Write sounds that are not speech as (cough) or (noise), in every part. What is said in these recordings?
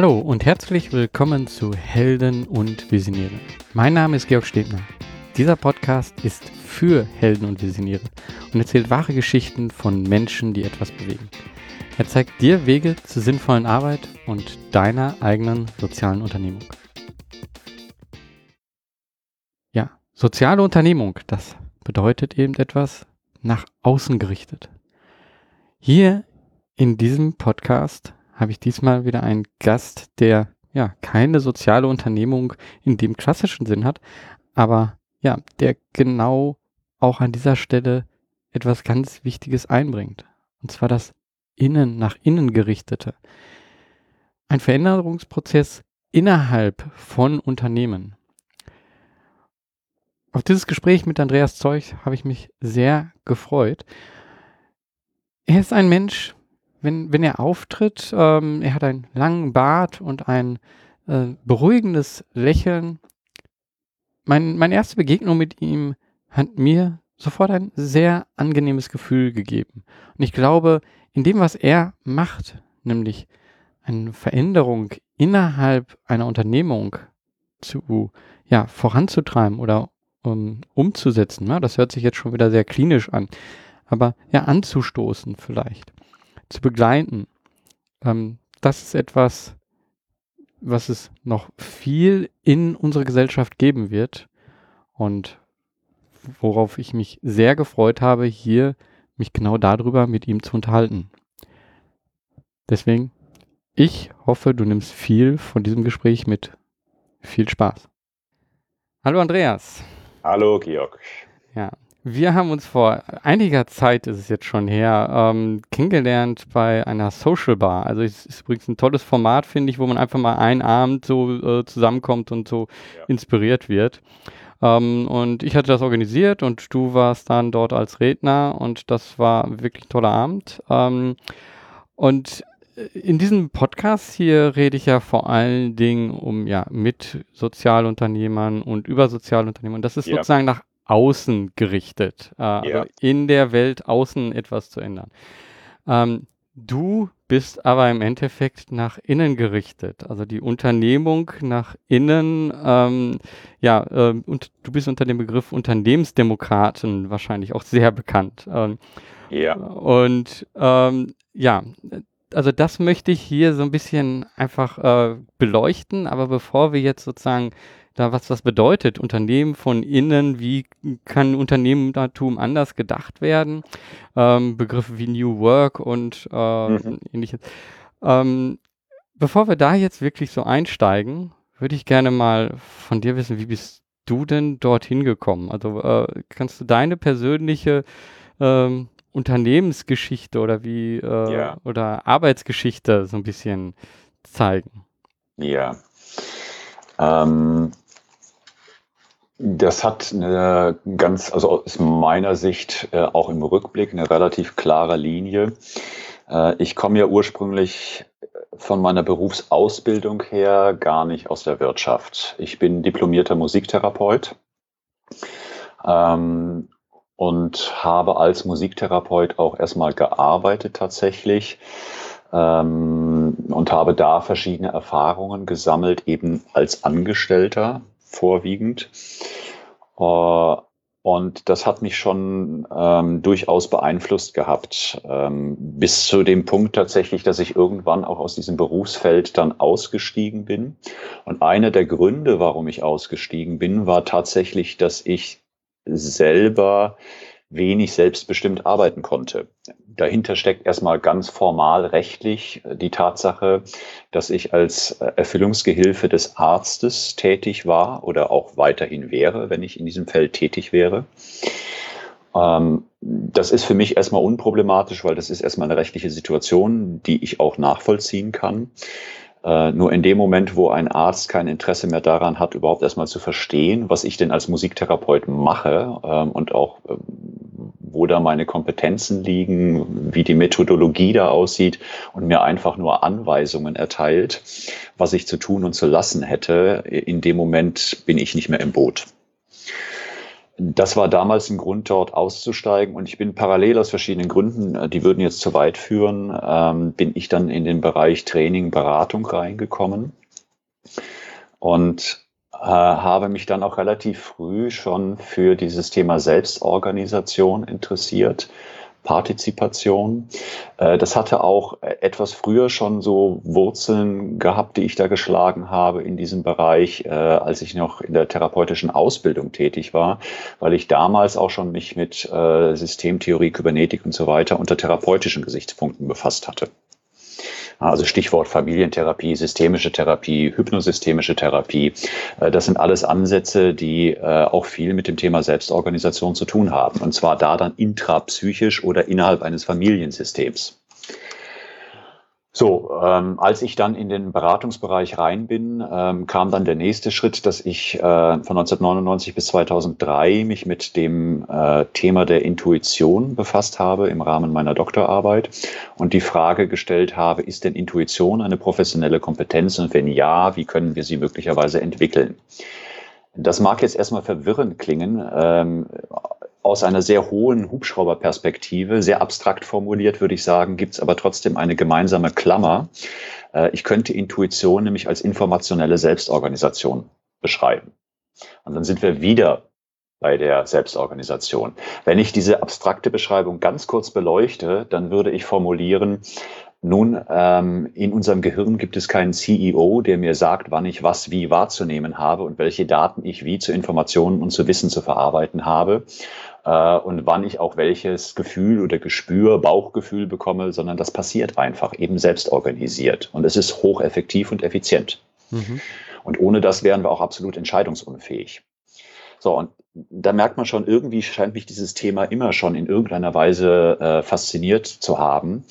Hallo und herzlich willkommen zu Helden und Visionäre. Mein Name ist Georg Stebner. Dieser Podcast ist für Helden und Visionäre und erzählt wahre Geschichten von Menschen, die etwas bewegen. Er zeigt dir Wege zur sinnvollen Arbeit und deiner eigenen sozialen Unternehmung. Ja, soziale Unternehmung, das bedeutet eben etwas nach außen gerichtet. Hier in diesem Podcast habe ich diesmal wieder einen Gast, der ja keine soziale Unternehmung in dem klassischen Sinn hat, aber ja, der genau auch an dieser Stelle etwas ganz Wichtiges einbringt. Und zwar das innen nach innen gerichtete. Ein Veränderungsprozess innerhalb von Unternehmen. Auf dieses Gespräch mit Andreas Zeug habe ich mich sehr gefreut. Er ist ein Mensch, wenn, wenn er auftritt, ähm, er hat einen langen Bart und ein äh, beruhigendes Lächeln. Mein, meine erste Begegnung mit ihm hat mir sofort ein sehr angenehmes Gefühl gegeben. Und ich glaube, in dem, was er macht, nämlich eine Veränderung innerhalb einer Unternehmung zu, ja, voranzutreiben oder um, umzusetzen, ja, das hört sich jetzt schon wieder sehr klinisch an, aber ja, anzustoßen vielleicht, zu begleiten, ähm, das ist etwas, was es noch viel in unserer Gesellschaft geben wird und worauf ich mich sehr gefreut habe, hier mich genau darüber mit ihm zu unterhalten. Deswegen, ich hoffe, du nimmst viel von diesem Gespräch mit. Viel Spaß. Hallo Andreas. Hallo Georg. Ja, wir haben uns vor einiger Zeit, ist es jetzt schon her, ähm, kennengelernt bei einer Social Bar. Also es ist übrigens ein tolles Format, finde ich, wo man einfach mal einen Abend so äh, zusammenkommt und so ja. inspiriert wird. Ähm, und ich hatte das organisiert und du warst dann dort als Redner und das war wirklich ein toller Abend. Ähm, und in diesem Podcast hier rede ich ja vor allen Dingen um ja mit Sozialunternehmern und über Sozialunternehmer. das ist ja. sozusagen nach außen gerichtet, äh, ja. also in der Welt außen etwas zu ändern. Ähm, du bist aber im Endeffekt nach innen gerichtet, also die Unternehmung nach innen. Ähm, ja, äh, und du bist unter dem Begriff Unternehmensdemokraten wahrscheinlich auch sehr bekannt. Ähm, ja. Und ähm, ja, also das möchte ich hier so ein bisschen einfach äh, beleuchten, aber bevor wir jetzt sozusagen da was das bedeutet, Unternehmen von innen, wie kann Unternehmertum anders gedacht werden, ähm, Begriffe wie New Work und äh, mhm. ähnliches. Ähm, bevor wir da jetzt wirklich so einsteigen, würde ich gerne mal von dir wissen, wie bist du denn dorthin gekommen? Also äh, kannst du deine persönliche ähm, Unternehmensgeschichte oder wie äh, ja. oder Arbeitsgeschichte so ein bisschen zeigen? Ja. Ähm, das hat eine ganz, also aus meiner Sicht äh, auch im Rückblick eine relativ klare Linie. Äh, ich komme ja ursprünglich von meiner Berufsausbildung her gar nicht aus der Wirtschaft. Ich bin diplomierter Musiktherapeut ähm, und habe als Musiktherapeut auch erstmal gearbeitet tatsächlich ähm, und habe da verschiedene Erfahrungen gesammelt, eben als Angestellter vorwiegend. Äh, und das hat mich schon ähm, durchaus beeinflusst gehabt, ähm, bis zu dem Punkt tatsächlich, dass ich irgendwann auch aus diesem Berufsfeld dann ausgestiegen bin. Und einer der Gründe, warum ich ausgestiegen bin, war tatsächlich, dass ich selber wenig selbstbestimmt arbeiten konnte. Dahinter steckt erstmal ganz formal rechtlich äh, die Tatsache, dass ich als äh, Erfüllungsgehilfe des Arztes tätig war oder auch weiterhin wäre, wenn ich in diesem Feld tätig wäre. Ähm, das ist für mich erstmal unproblematisch, weil das ist erstmal eine rechtliche Situation, die ich auch nachvollziehen kann. Äh, nur in dem Moment, wo ein Arzt kein Interesse mehr daran hat, überhaupt erstmal zu verstehen, was ich denn als Musiktherapeut mache ähm, und auch ähm, wo da meine Kompetenzen liegen, wie die Methodologie da aussieht und mir einfach nur Anweisungen erteilt, was ich zu tun und zu lassen hätte, in dem Moment bin ich nicht mehr im Boot. Das war damals ein Grund, dort auszusteigen. Und ich bin parallel aus verschiedenen Gründen, äh, die würden jetzt zu weit führen, ähm, bin ich dann in den Bereich Training, Beratung reingekommen und äh, habe mich dann auch relativ früh schon für dieses Thema Selbstorganisation interessiert Partizipation. Äh, das hatte auch etwas früher schon so Wurzeln gehabt, die ich da geschlagen habe in diesem Bereich, äh, als ich noch in der therapeutischen Ausbildung tätig war, weil ich damals auch schon mich mit äh, Systemtheorie, Kybernetik und so weiter unter therapeutischen Gesichtspunkten befasst hatte. Also Stichwort Familientherapie, systemische Therapie, hypnosystemische Therapie. Äh, das sind alles Ansätze, die äh, auch viel mit dem Thema Selbstorganisation zu tun haben. Und zwar da dann intrapsychisch oder innerhalb eines Familiensystems. So, ähm, als ich dann in den Beratungsbereich rein bin, ähm, kam dann der nächste Schritt, dass ich äh, von 1999 bis 2003 mich mit dem äh, Thema der Intuition befasst habe im Rahmen meiner Doktorarbeit und die Frage gestellt habe, ist denn Intuition eine professionelle Kompetenz und wenn ja, wie können wir sie möglicherweise entwickeln? Das mag jetzt erstmal verwirrend klingen. Ähm, aus einer sehr hohen Hubschrauberperspektive, sehr abstrakt formuliert, würde ich sagen, gibt es aber trotzdem eine gemeinsame Klammer. Äh, ich könnte Intuition nämlich als informationelle Selbstorganisation beschreiben. Und dann sind wir wieder bei der Selbstorganisation. Wenn ich diese abstrakte Beschreibung ganz kurz beleuchte, dann würde ich formulieren, nun, ähm, in unserem Gehirn gibt es keinen CEO, der mir sagt, wann ich was wie wahrzunehmen habe und welche Daten ich wie zu Informationen und zu Wissen zu verarbeiten habe äh, und wann ich auch welches Gefühl oder Gespür, Bauchgefühl bekomme, sondern das passiert einfach, eben selbst organisiert. Und es ist hocheffektiv und effizient. Mhm. Und ohne das wären wir auch absolut entscheidungsunfähig. So, und da merkt man schon, irgendwie scheint mich dieses Thema immer schon in irgendeiner Weise äh, fasziniert zu haben.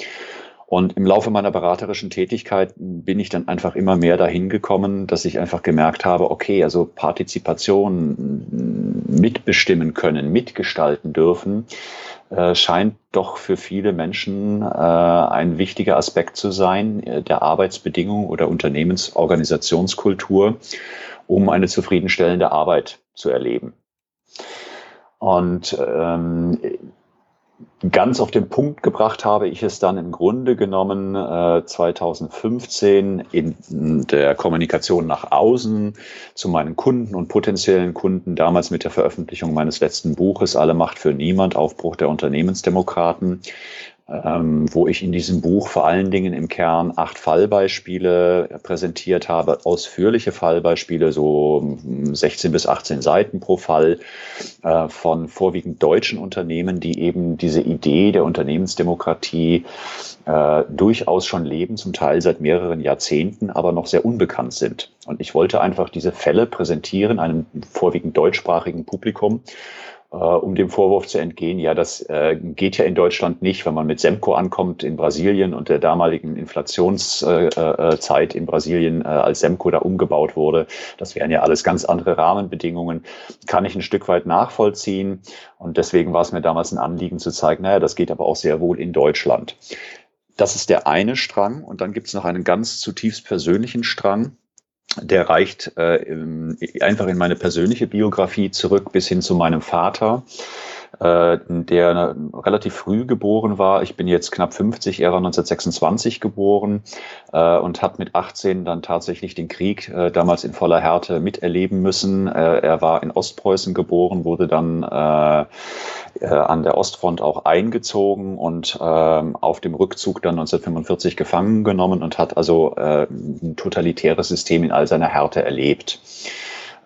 Und im Laufe meiner beraterischen Tätigkeit bin ich dann einfach immer mehr dahin gekommen, dass ich einfach gemerkt habe, okay, also Partizipation, mitbestimmen können, mitgestalten dürfen, äh, scheint doch für viele Menschen äh, ein wichtiger Aspekt zu sein äh, der Arbeitsbedingungen oder Unternehmensorganisationskultur, um eine zufriedenstellende Arbeit zu erleben. Und ähm, ganz auf den Punkt gebracht habe ich es dann im Grunde genommen äh, 2015 in der Kommunikation nach außen zu meinen Kunden und potenziellen Kunden, damals mit der Veröffentlichung meines letzten Buches Alle Macht für Niemand, Aufbruch der Unternehmensdemokraten, ähm, wo ich in diesem Buch vor allen Dingen im Kern acht Fallbeispiele präsentiert habe, ausführliche Fallbeispiele, so 16 bis 18 Seiten pro Fall äh, von vorwiegend deutschen Unternehmen, die eben diese Idee der Unternehmensdemokratie äh, durchaus schon leben, zum Teil seit mehreren Jahrzehnten, aber noch sehr unbekannt sind. Und ich wollte einfach diese Fälle präsentieren, einem vorwiegend deutschsprachigen Publikum äh, um dem Vorwurf zu entgehen, ja, das äh, geht ja in Deutschland nicht, wenn man mit Semco ankommt in Brasilien und der damaligen Inflationszeit äh, äh in Brasilien, äh, als Semco da umgebaut wurde. Das wären ja alles ganz andere Rahmenbedingungen. Kann ich ein Stück weit nachvollziehen. Und deswegen war es mir damals ein Anliegen zu zeigen, naja, das geht aber auch sehr wohl in Deutschland. Das ist der eine Strang. Und dann gibt es noch einen ganz zutiefst persönlichen Strang der reicht äh, einfach in meine persönliche Biografie zurück bis hin zu meinem Vater, äh, der relativ früh geboren war. Ich bin jetzt knapp 50, er war 1926 geboren äh, und hat mit 18 dann tatsächlich den Krieg äh, damals in voller Härte miterleben müssen. Äh, er war in Ostpreußen geboren, wurde dann äh, an der Ostfront auch eingezogen und ähm, auf dem Rückzug dann 1945 gefangen genommen und hat also ein totalitäres System in all seiner Härte erlebt.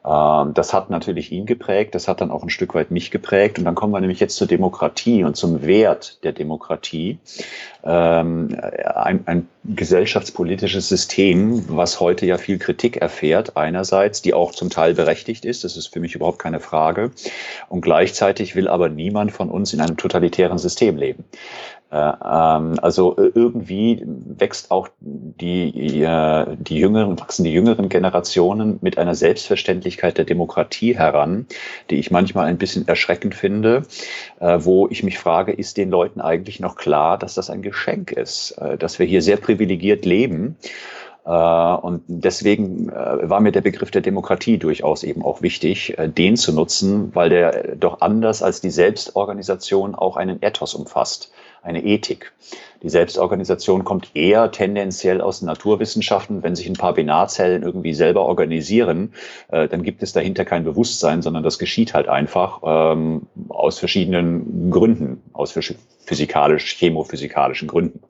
Ähm, das hat natürlich ihn geprägt, das hat dann auch ein Stück weit mich geprägt. Und dann kommen wir nämlich jetzt zur Demokratie und zum Wert der Demokratie. Ähm, ein, ein gesellschaftspolitisches System, was heute ja viel Kritik erfährt, einerseits, die auch zum Teil berechtigt ist, das ist für mich überhaupt keine Frage. Und gleichzeitig will aber niemand von uns in einem totalitären System leben. Äh, ähm, also äh, irgendwie wächst auch die, die jüngeren, wachsen die jüngeren Generationen mit einer Selbstverständlichkeit der Demokratie heran, die ich manchmal ein bisschen erschreckend finde, äh, wo ich mich frage, ist den Leuten eigentlich noch klar, dass das ein Geschenk ist, dass wir hier sehr privilegiert leben? Äh, und deswegen äh, war mir der Begriff der Demokratie durchaus eben auch wichtig, äh, den zu nutzen, weil der doch anders als die Selbstorganisation auch einen Ethos umfasst, eine Ethik. Die Selbstorganisation kommt eher tendenziell aus den Naturwissenschaften. Wenn sich ein paar Binarzellen irgendwie selber organisieren, dann gibt es dahinter kein Bewusstsein, sondern das geschieht halt einfach ähm, aus verschiedenen Gründen, aus physikalisch, chemophysikalischen Gründen.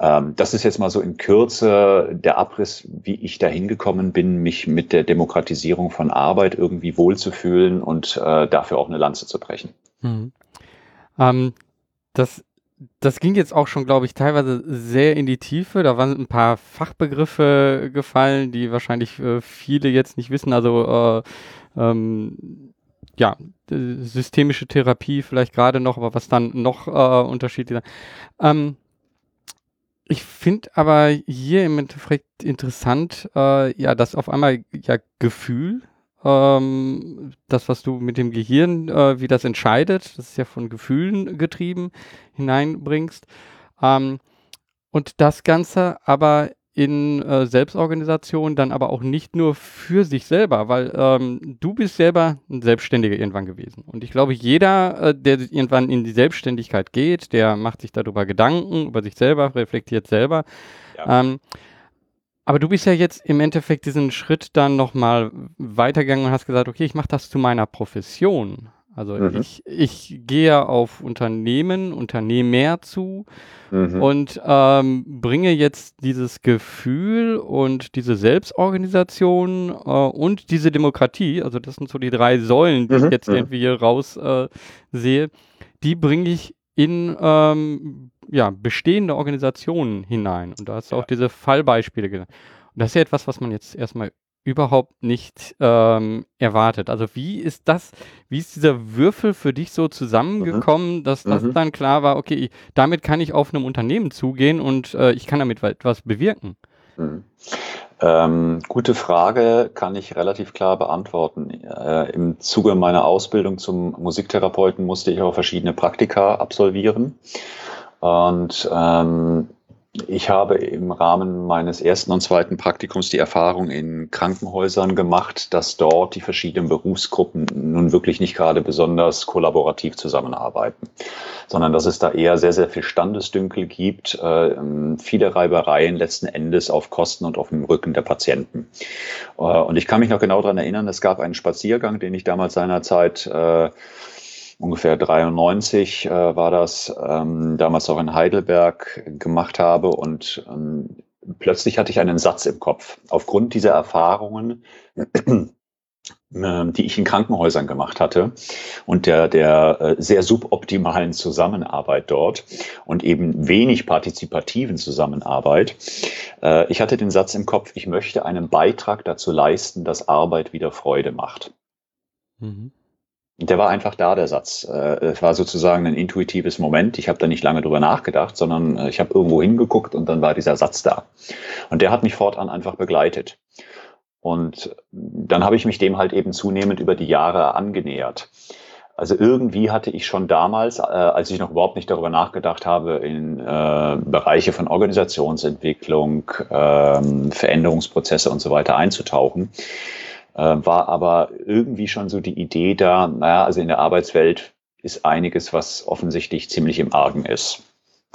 Ähm, das ist jetzt mal so in Kürze der Abriss, wie ich da hingekommen bin, mich mit der Demokratisierung von Arbeit irgendwie wohlzufühlen und äh, dafür auch eine Lanze zu brechen. Mhm. Ähm, das, das ging jetzt auch schon, glaube ich, teilweise sehr in die Tiefe. Da waren ein paar Fachbegriffe gefallen, die wahrscheinlich äh, viele jetzt nicht wissen. Also äh, ähm, ja, systemische Therapie vielleicht gerade noch, aber was dann noch äh, Unterschiede. Ähm, ich finde aber hier im Endeffekt interessant, äh, ja, dass auf einmal ja Gefühl, ähm, das, was du mit dem Gehirn, äh, wie das entscheidet, das ist ja von Gefühlen getrieben, hineinbringst. Ähm, und das Ganze aber in äh, Selbstorganisation, dann aber auch nicht nur für sich selber, weil ähm, du bist selber ein Selbstständiger irgendwann gewesen. Und ich glaube, jeder, äh, der irgendwann in die Selbstständigkeit geht, der macht sich darüber Gedanken, über sich selber, reflektiert selber. Ja. Ähm, aber du bist ja jetzt im Endeffekt diesen Schritt dann nochmal weitergegangen und hast gesagt, okay, ich mache das zu meiner Profession. Also mhm. ich, ich gehe auf Unternehmen, Unternehmer zu mhm. und ähm, bringe jetzt dieses Gefühl und diese Selbstorganisation äh, und diese Demokratie, also das sind so die drei Säulen, die mhm. ich jetzt mhm. irgendwie hier raus äh, sehe, die bringe ich in ähm, ja, bestehende Organisationen hinein. Und da hast du ja. auch diese Fallbeispiele genannt. Und das ist ja etwas, was man jetzt erstmal überhaupt nicht ähm, erwartet. Also wie ist das, wie ist dieser Würfel für dich so zusammengekommen, mhm. dass das mhm. dann klar war, okay, damit kann ich auf einem Unternehmen zugehen und äh, ich kann damit etwas bewirken? Mhm. Ähm, gute Frage, kann ich relativ klar beantworten. Äh, Im Zuge meiner Ausbildung zum Musiktherapeuten musste ich auch verschiedene Praktika absolvieren. Und ähm, ich habe im Rahmen meines ersten und zweiten Praktikums die Erfahrung in Krankenhäusern gemacht, dass dort die verschiedenen Berufsgruppen nun wirklich nicht gerade besonders kollaborativ zusammenarbeiten, sondern dass es da eher sehr, sehr viel Standesdünkel gibt, äh, viele Reibereien letzten Endes auf Kosten und auf dem Rücken der Patienten. Äh, und ich kann mich noch genau daran erinnern, es gab einen Spaziergang, den ich damals seinerzeit äh, ungefähr 93 äh, war das, ähm, damals auch in Heidelberg gemacht habe und ähm, plötzlich hatte ich einen Satz im Kopf. Aufgrund dieser Erfahrungen, äh, die ich in Krankenhäusern gemacht hatte und der, der äh, sehr suboptimalen Zusammenarbeit dort und eben wenig partizipativen Zusammenarbeit. Äh, ich hatte den Satz im Kopf, ich möchte einen Beitrag dazu leisten, dass Arbeit wieder Freude macht. Mhm. Der war einfach da, der Satz. Äh, es war sozusagen ein intuitives Moment. Ich habe da nicht lange drüber nachgedacht, sondern äh, ich habe irgendwo hingeguckt und dann war dieser Satz da. Und der hat mich fortan einfach begleitet. Und dann habe ich mich dem halt eben zunehmend über die Jahre angenähert. Also irgendwie hatte ich schon damals, äh, als ich noch überhaupt nicht darüber nachgedacht habe, in äh, Bereiche von Organisationsentwicklung, äh, Veränderungsprozesse und so weiter einzutauchen, war aber irgendwie schon so die Idee da, naja, also in der Arbeitswelt ist einiges, was offensichtlich ziemlich im Argen ist.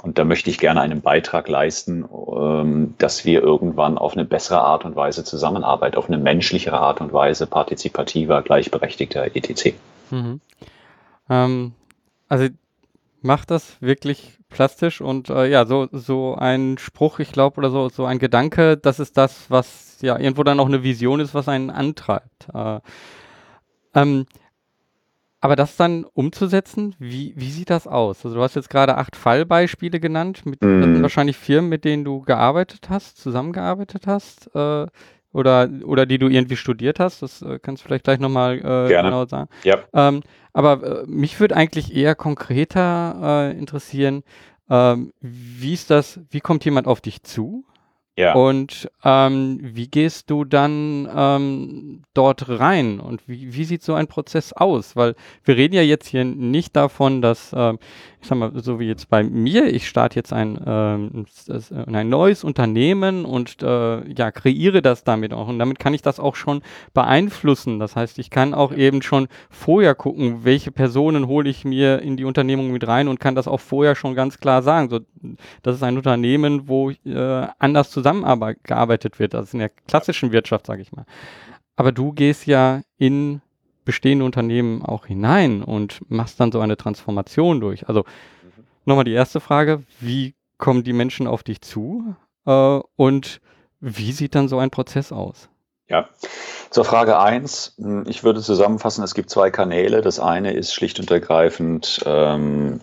Und da möchte ich gerne einen Beitrag leisten, ähm, dass wir irgendwann auf eine bessere Art und Weise zusammenarbeiten, auf eine menschlichere Art und Weise, partizipativer, gleichberechtigter etc. Mhm. Ähm, also macht das wirklich plastisch und äh, ja, so, so ein Spruch, ich glaube, oder so, so ein Gedanke, das ist das, was ja irgendwo dann auch eine Vision ist, was einen antreibt. Äh, ähm, aber das dann umzusetzen, wie, wie sieht das aus? Also du hast jetzt gerade acht Fallbeispiele genannt, mit mm. wahrscheinlich Firmen, mit denen du gearbeitet hast, zusammengearbeitet hast. Äh, oder, oder die du irgendwie studiert hast. Das äh, kannst du vielleicht gleich nochmal äh, genau sagen. Ja. Ähm, aber äh, mich würde eigentlich eher konkreter äh, interessieren, ähm, wie ist das, wie kommt jemand auf dich zu? Ja. Und ähm, wie gehst du dann ähm, dort rein und wie, wie sieht so ein Prozess aus? Weil wir reden ja jetzt hier nicht davon, dass, ähm, sag mal, so wie jetzt bei mir, ich starte jetzt ein, ähm, ein neues Unternehmen und äh, ja, kreiere das damit auch. Und damit kann ich das auch schon beeinflussen. Das heißt, ich kann auch eben schon vorher gucken, welche Personen hole ich mir in die Unternehmung mit rein und kann das auch vorher schon ganz klar sagen. So, das ist ein Unternehmen, wo äh, anders zusammengearbeitet wird. Das ist in der klassischen Wirtschaft, sage ich mal. Aber du gehst ja in bestehende Unternehmen auch hinein und machst dann so eine Transformation durch. Also mhm. nochmal die erste Frage, wie kommen die Menschen auf dich zu äh, und wie sieht dann so ein Prozess aus? Ja, zur Frage 1. Hm, ich würde zusammenfassen, es gibt zwei Kanäle. Das eine ist schlicht und ergreifend ähm,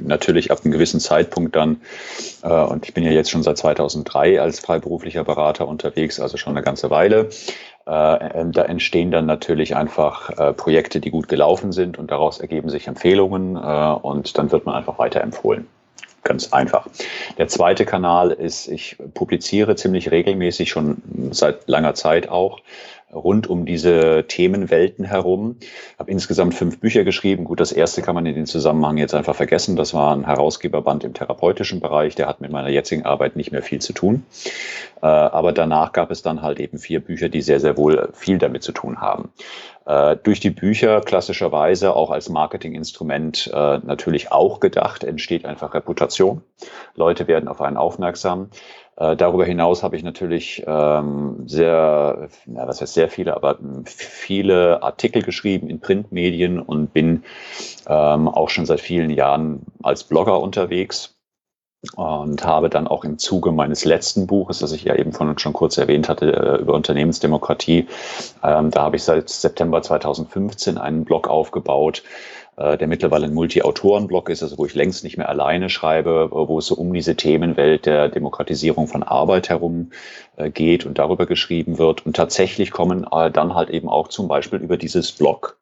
natürlich ab einem gewissen Zeitpunkt dann, äh, und ich bin ja jetzt schon seit 2003 als freiberuflicher Berater unterwegs, also schon eine ganze Weile, äh, da entstehen dann natürlich einfach äh, Projekte, die gut gelaufen sind und daraus ergeben sich Empfehlungen äh, und dann wird man einfach weiterempfohlen. Ganz einfach. Der zweite Kanal ist, ich publiziere ziemlich regelmäßig, schon seit langer Zeit auch, rund um diese Themenwelten herum. Habe insgesamt fünf Bücher geschrieben. Gut, das erste kann man in den Zusammenhang jetzt einfach vergessen. Das war ein Herausgeberband im therapeutischen Bereich. Der hat mit meiner jetzigen Arbeit nicht mehr viel zu tun. Äh, aber danach gab es dann halt eben vier Bücher, die sehr, sehr wohl viel damit zu tun haben. Äh, durch die Bücher klassischerweise auch als Marketinginstrument äh, natürlich auch gedacht, entsteht einfach Reputation. Leute werden auf einen aufmerksam. Äh, darüber hinaus habe ich natürlich ähm, sehr, ja, was heißt sehr viele, aber viele Artikel geschrieben in Printmedien und bin ähm, auch schon seit vielen Jahren als Blogger unterwegs und habe dann auch im Zuge meines letzten Buches, das ich ja eben von schon kurz erwähnt hatte, äh, über Unternehmensdemokratie, ähm, da habe ich seit September 2015 einen Blog aufgebaut, der mittlerweile ein Multi-Autoren-Blog ist, also wo ich längst nicht mehr alleine schreibe, wo es so um diese Themenwelt der Demokratisierung von Arbeit herum äh, geht und darüber geschrieben wird. Und tatsächlich kommen äh, dann halt eben auch zum Beispiel über dieses Blog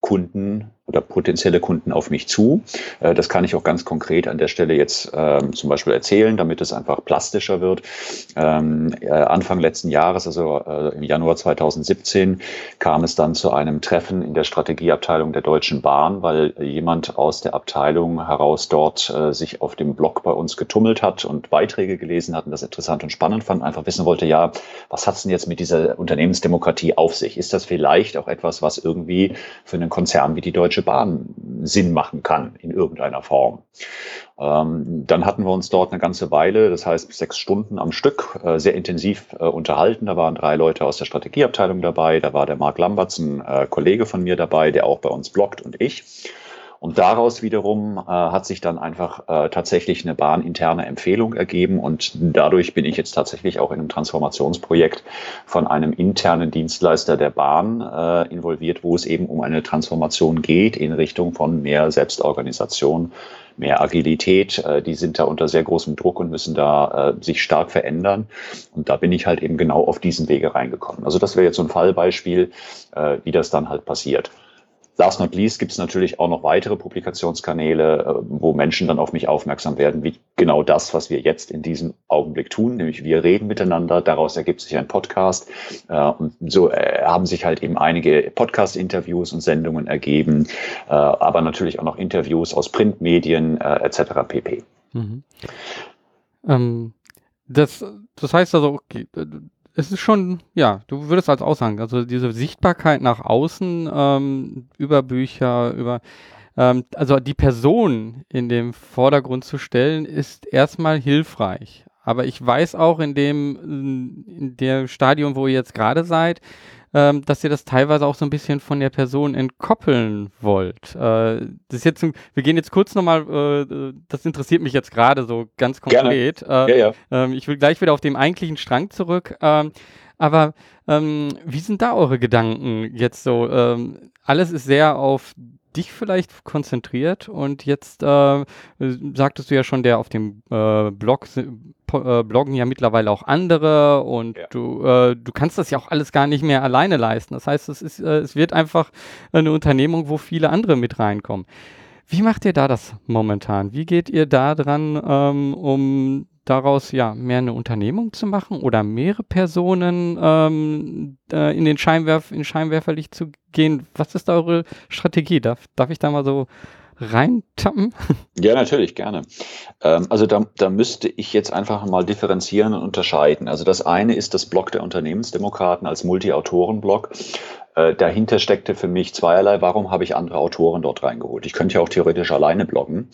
Kunden oder potenzielle Kunden auf mich zu. Äh, das kann ich auch ganz konkret an der Stelle jetzt ähm, zum Beispiel erzählen, damit es einfach plastischer wird. Ähm, äh, Anfang letzten Jahres, also äh, im Januar 2017, kam es dann zu einem Treffen in der Strategieabteilung der Deutschen Bahn, weil jemand aus der Abteilung heraus dort äh, sich auf dem Blog bei uns getummelt hat und Beiträge gelesen hat und das interessant und spannend fand, einfach wissen wollte, ja, was hat's denn jetzt mit dieser Unternehmensdemokratie auf sich? Ist das vielleicht auch etwas, was irgendwie für einen Konzern wie die Deutsche Bahn Sinn machen kann in irgendeiner Form. Ähm, dann hatten wir uns dort eine ganze Weile, das heißt sechs Stunden am Stück, äh, sehr intensiv äh, unterhalten. Da waren drei Leute aus der Strategieabteilung dabei, da war der Marc Lamberts, ein äh, Kollege von mir dabei, der auch bei uns bloggt und ich. Und daraus wiederum äh, hat sich dann einfach äh, tatsächlich eine bahninterne Empfehlung ergeben und dadurch bin ich jetzt tatsächlich auch in einem Transformationsprojekt von einem internen Dienstleister der Bahn äh, involviert, wo es eben um eine Transformation geht in Richtung von mehr Selbstorganisation, mehr Agilität. Äh, die sind da unter sehr großem Druck und müssen da äh, sich stark verändern. Und da bin ich halt eben genau auf diesen Wege reingekommen. Also das wäre jetzt so ein Fallbeispiel, äh, wie das dann halt passiert. Last not least gibt es natürlich auch noch weitere Publikationskanäle, äh, wo Menschen dann auf mich aufmerksam werden, wie genau das, was wir jetzt in diesem Augenblick tun, nämlich wir reden miteinander, daraus ergibt sich ein Podcast äh, und so äh, haben sich halt eben einige Podcast-Interviews und Sendungen ergeben, aber natürlich auch noch Interviews aus Printmedien etc. pp. Mhm. Ähm, das, das heißt also, okay, es ist schon, ja, du würdest als Aussagen, also diese Sichtbarkeit nach außen ähm, über Bücher, über, ähm, also die Person in den Vordergrund zu stellen, ist erstmal hilfreich. Aber ich weiß auch in dem, in dem Stadium, wo ihr jetzt gerade seid, ähm, dass ihr das teilweise auch so ein bisschen von der Person entkoppeln wollt. Äh, das ist jetzt, wir gehen jetzt kurz nochmal, äh, das interessiert mich jetzt gerade so ganz konkret. Äh, ja, ja. Ähm, ich will gleich wieder auf den eigentlichen Strang zurück. Ähm, aber ähm, wie sind da eure Gedanken jetzt so? Ähm, alles ist sehr auf dich vielleicht konzentriert und jetzt äh, sagtest du ja schon, der auf dem äh, Blog äh, bloggen ja mittlerweile auch andere und ja. du, äh, du kannst das ja auch alles gar nicht mehr alleine leisten. Das heißt, es, ist, äh, es wird einfach eine Unternehmung, wo viele andere mit reinkommen. Wie macht ihr da das momentan? Wie geht ihr da dran, ähm, um daraus ja mehr eine Unternehmung zu machen oder mehrere Personen ähm, äh, in den Scheinwerf in Scheinwerferlicht zu gehen? Was ist eure Strategie? Darf, darf ich da mal so reintappen? Ja, natürlich, gerne. Ähm, also da, da müsste ich jetzt einfach mal differenzieren und unterscheiden. Also das eine ist das Blog der Unternehmensdemokraten als Multi-Autoren-Blog. Äh, dahinter steckte für mich zweierlei, warum habe ich andere Autoren dort reingeholt? Ich könnte ja auch theoretisch alleine bloggen.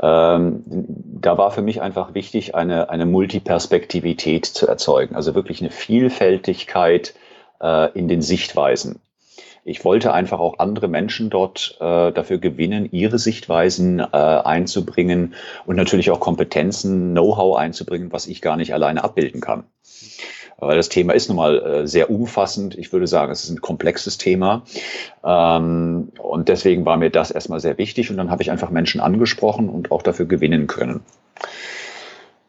Ähm, da war für mich einfach wichtig, eine, eine Multiperspektivität zu erzeugen, also wirklich eine Vielfältigkeit äh, in den Sichtweisen. Ich wollte einfach auch andere Menschen dort äh, dafür gewinnen, ihre Sichtweisen äh, einzubringen und natürlich auch Kompetenzen, Know-how einzubringen, was ich gar nicht alleine abbilden kann. Weil das Thema ist nun mal äh, sehr umfassend. Ich würde sagen, es ist ein komplexes Thema. Ähm, und deswegen war mir das erstmal sehr wichtig. Und dann habe ich einfach Menschen angesprochen und auch dafür gewinnen können.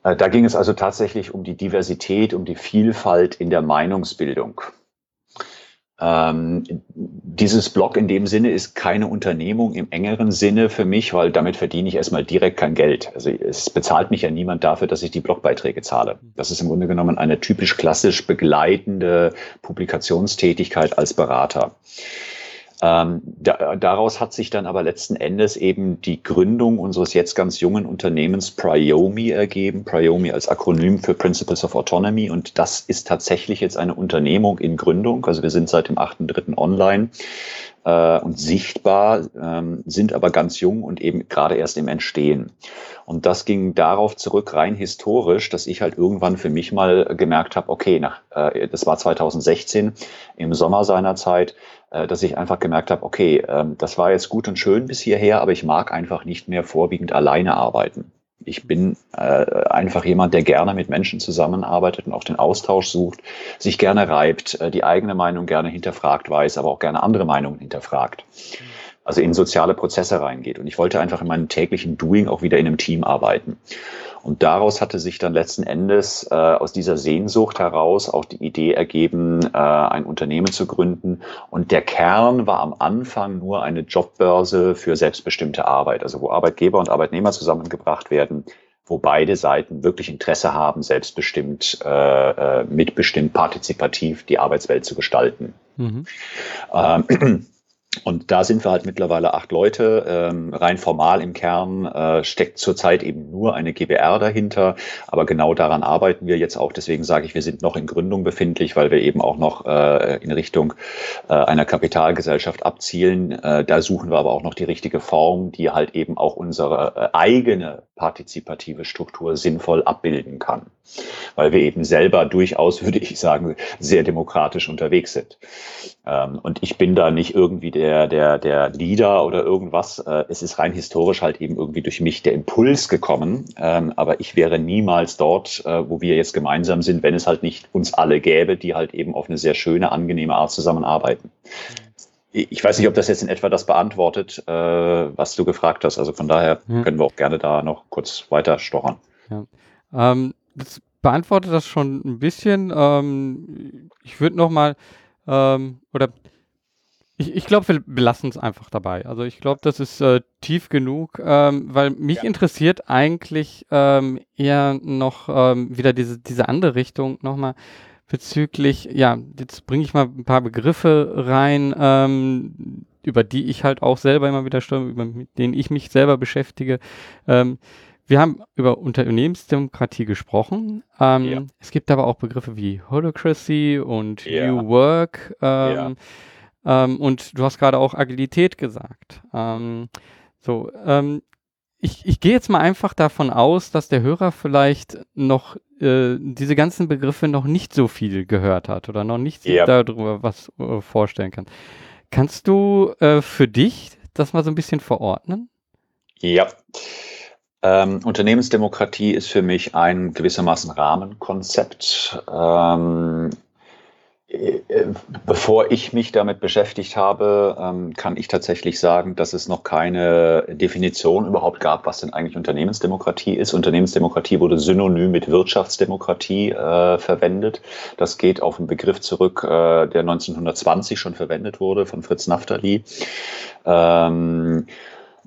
Äh, da ging es also tatsächlich um die Diversität, um die Vielfalt in der Meinungsbildung. Ähm, dieses Blog in dem Sinne ist keine Unternehmung im engeren Sinne für mich, weil damit verdiene ich erstmal direkt kein Geld. Also es bezahlt mich ja niemand dafür, dass ich die Blogbeiträge zahle. Das ist im Grunde genommen eine typisch klassisch begleitende Publikationstätigkeit als Berater. Ähm, da, daraus hat sich dann aber letzten Endes eben die Gründung unseres jetzt ganz jungen Unternehmens Priomi ergeben. Priomi als Akronym für Principles of Autonomy. Und das ist tatsächlich jetzt eine Unternehmung in Gründung. Also wir sind seit dem 8.3. online äh, und sichtbar, ähm, sind aber ganz jung und eben gerade erst im Entstehen. Und das ging darauf zurück, rein historisch, dass ich halt irgendwann für mich mal gemerkt habe, okay, nach, äh, das war 2016 im Sommer seiner Zeit, dass ich einfach gemerkt habe, okay, äh, das war jetzt gut und schön bis hierher, aber ich mag einfach nicht mehr vorwiegend alleine arbeiten. Ich bin äh, einfach jemand, der gerne mit Menschen zusammenarbeitet und auch den Austausch sucht, sich gerne reibt, äh, die eigene Meinung gerne hinterfragt weiß, aber auch gerne andere Meinungen hinterfragt. Also in soziale Prozesse reingeht. Und ich wollte einfach in meinem täglichen Doing auch wieder in einem Team arbeiten. Und daraus hatte sich dann letzten Endes äh, aus dieser Sehnsucht heraus auch die Idee ergeben, äh, ein Unternehmen zu gründen. Und der Kern war am Anfang nur eine Jobbörse für selbstbestimmte Arbeit, also wo Arbeitgeber und Arbeitnehmer zusammengebracht werden, wo beide Seiten wirklich Interesse haben, selbstbestimmt, äh, äh mitbestimmt, partizipativ die Arbeitswelt zu gestalten. Mhm. Ähm, und da sind wir halt mittlerweile acht Leute. Ähm, rein formal im Kern äh, steckt zurzeit eben nur eine GBR dahinter. Aber genau daran arbeiten wir jetzt auch. Deswegen sage ich, wir sind noch in Gründung befindlich, weil wir eben auch noch äh, in Richtung äh, einer Kapitalgesellschaft abzielen. Äh, da suchen wir aber auch noch die richtige Form, die halt eben auch unsere äh, eigene partizipative Struktur sinnvoll abbilden kann. Weil wir eben selber durchaus, (laughs) würde ich sagen, sehr demokratisch unterwegs sind. Ähm, und ich bin da nicht irgendwie der, der, der Leader oder irgendwas. Äh, es ist rein historisch halt eben irgendwie durch mich der Impuls gekommen. Ähm, aber ich wäre niemals dort, äh, wo wir jetzt gemeinsam sind, wenn es halt nicht uns alle gäbe, die halt eben auf eine sehr schöne, angenehme Art zusammenarbeiten. Ich weiß nicht, ob das jetzt in etwa das beantwortet, äh, was du gefragt hast. Also von daher ja. können wir auch gerne da noch kurz weiter stochern. Ja. Ähm, das beantwortet das schon ein bisschen. Ähm, ich würde noch mal ähm, oder ich, ich glaube, wir belassen es einfach dabei. Also ich glaube, das ist äh, tief genug, ähm, weil mich ja. interessiert eigentlich ähm, eher noch ähm, wieder diese, diese andere Richtung nochmal bezüglich, ja, jetzt bringe ich mal ein paar Begriffe rein, ähm, über die ich halt auch selber immer wieder über mit denen ich mich selber beschäftige. Ähm, wir haben über Unternehmensdemokratie gesprochen. Ähm, ja. Es gibt aber auch Begriffe wie Holocracy und ja. New Work. Ähm, ja. ähm, und du hast gerade auch Agilität gesagt. Ähm, so, ähm, ich, ich gehe jetzt mal einfach davon aus, dass der Hörer vielleicht noch äh, diese ganzen Begriffe noch nicht so viel gehört hat oder noch nicht yep. darüber was äh, vorstellen kann. Kannst du äh, für dich das mal so ein bisschen verordnen? Ja. Ähm, Unternehmensdemokratie ist für mich ein gewissermaßen Rahmenkonzept. Ähm, äh, bevor ich mich damit beschäftigt habe, ähm, kann ich tatsächlich sagen, dass es noch keine Definition überhaupt gab, was denn eigentlich Unternehmensdemokratie ist. Unternehmensdemokratie wurde synonym mit Wirtschaftsdemokratie äh, verwendet. Das geht auf einen Begriff zurück, äh, der 1920 schon verwendet wurde von Fritz Naftali. Ähm,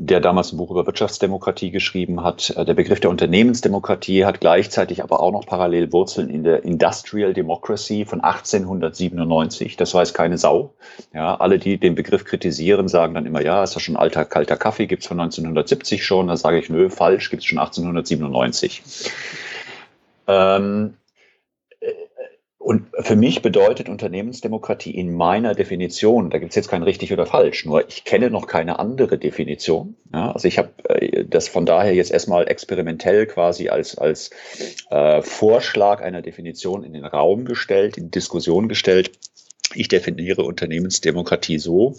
der damals ein Buch über Wirtschaftsdemokratie geschrieben hat. Äh, der Begriff der Unternehmensdemokratie hat gleichzeitig aber auch noch parallel Wurzeln in der Industrial Democracy von 1897. Das weiß keine Sau. Ja, alle, die den Begriff kritisieren, sagen dann immer, ja, ist das schon alter, kalter Kaffee, gibt's von 1970 schon. Da sage ich, nö, falsch, gibt's schon 1897. Ähm, und für mich bedeutet Unternehmensdemokratie in meiner Definition, da gibt es jetzt kein richtig oder falsch, nur ich kenne noch keine andere Definition. Ja, also ich habe äh, das von daher jetzt erstmal experimentell quasi als, als äh, Vorschlag einer Definition in den Raum gestellt, in Diskussion gestellt. Ich definiere Unternehmensdemokratie so,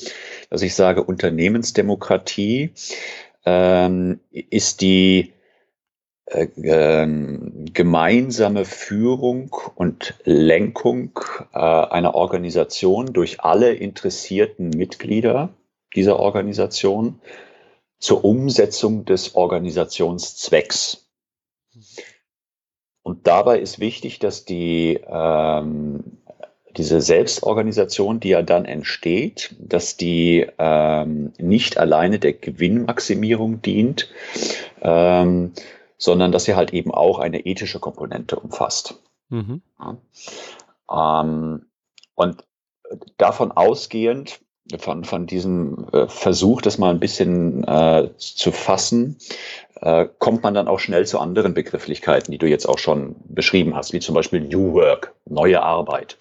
dass ich sage, Unternehmensdemokratie ähm, ist die gemeinsame Führung und Lenkung äh, einer Organisation durch alle interessierten Mitglieder dieser Organisation zur Umsetzung des Organisationszwecks. Und dabei ist wichtig, dass die, ähm, diese Selbstorganisation, die ja dann entsteht, dass die ähm, nicht alleine der Gewinnmaximierung dient, ähm, sondern dass sie halt eben auch eine ethische Komponente umfasst. Mhm. Ja. Ähm, und davon ausgehend, von, von diesem äh, Versuch, das mal ein bisschen äh, zu fassen, äh, kommt man dann auch schnell zu anderen Begrifflichkeiten, die du jetzt auch schon beschrieben hast, wie zum Beispiel New Work, neue Arbeit.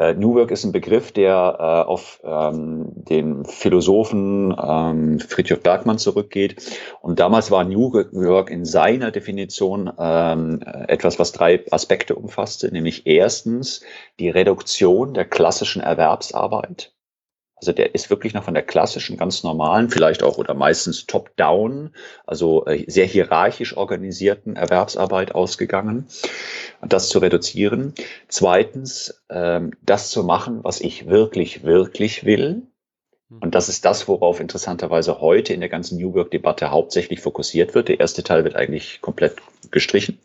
Äh, New Work ist ein Begriff, der äh, auf ähm, den Philosophen ähm, Friedrich Bergmann zurückgeht. Und damals war New Work in seiner Definition ähm, etwas, was drei Aspekte umfasste, nämlich erstens die Reduktion der klassischen Erwerbsarbeit. Also der ist wirklich noch von der klassischen, ganz normalen, vielleicht auch oder meistens top-down, also äh, sehr hierarchisch organisierten Erwerbsarbeit ausgegangen. Das zu reduzieren. Zweitens, ähm, das zu machen, was ich wirklich, wirklich will. Und das ist das, worauf interessanterweise heute in der ganzen New Work-Debatte hauptsächlich fokussiert wird. Der erste Teil wird eigentlich komplett gestrichen.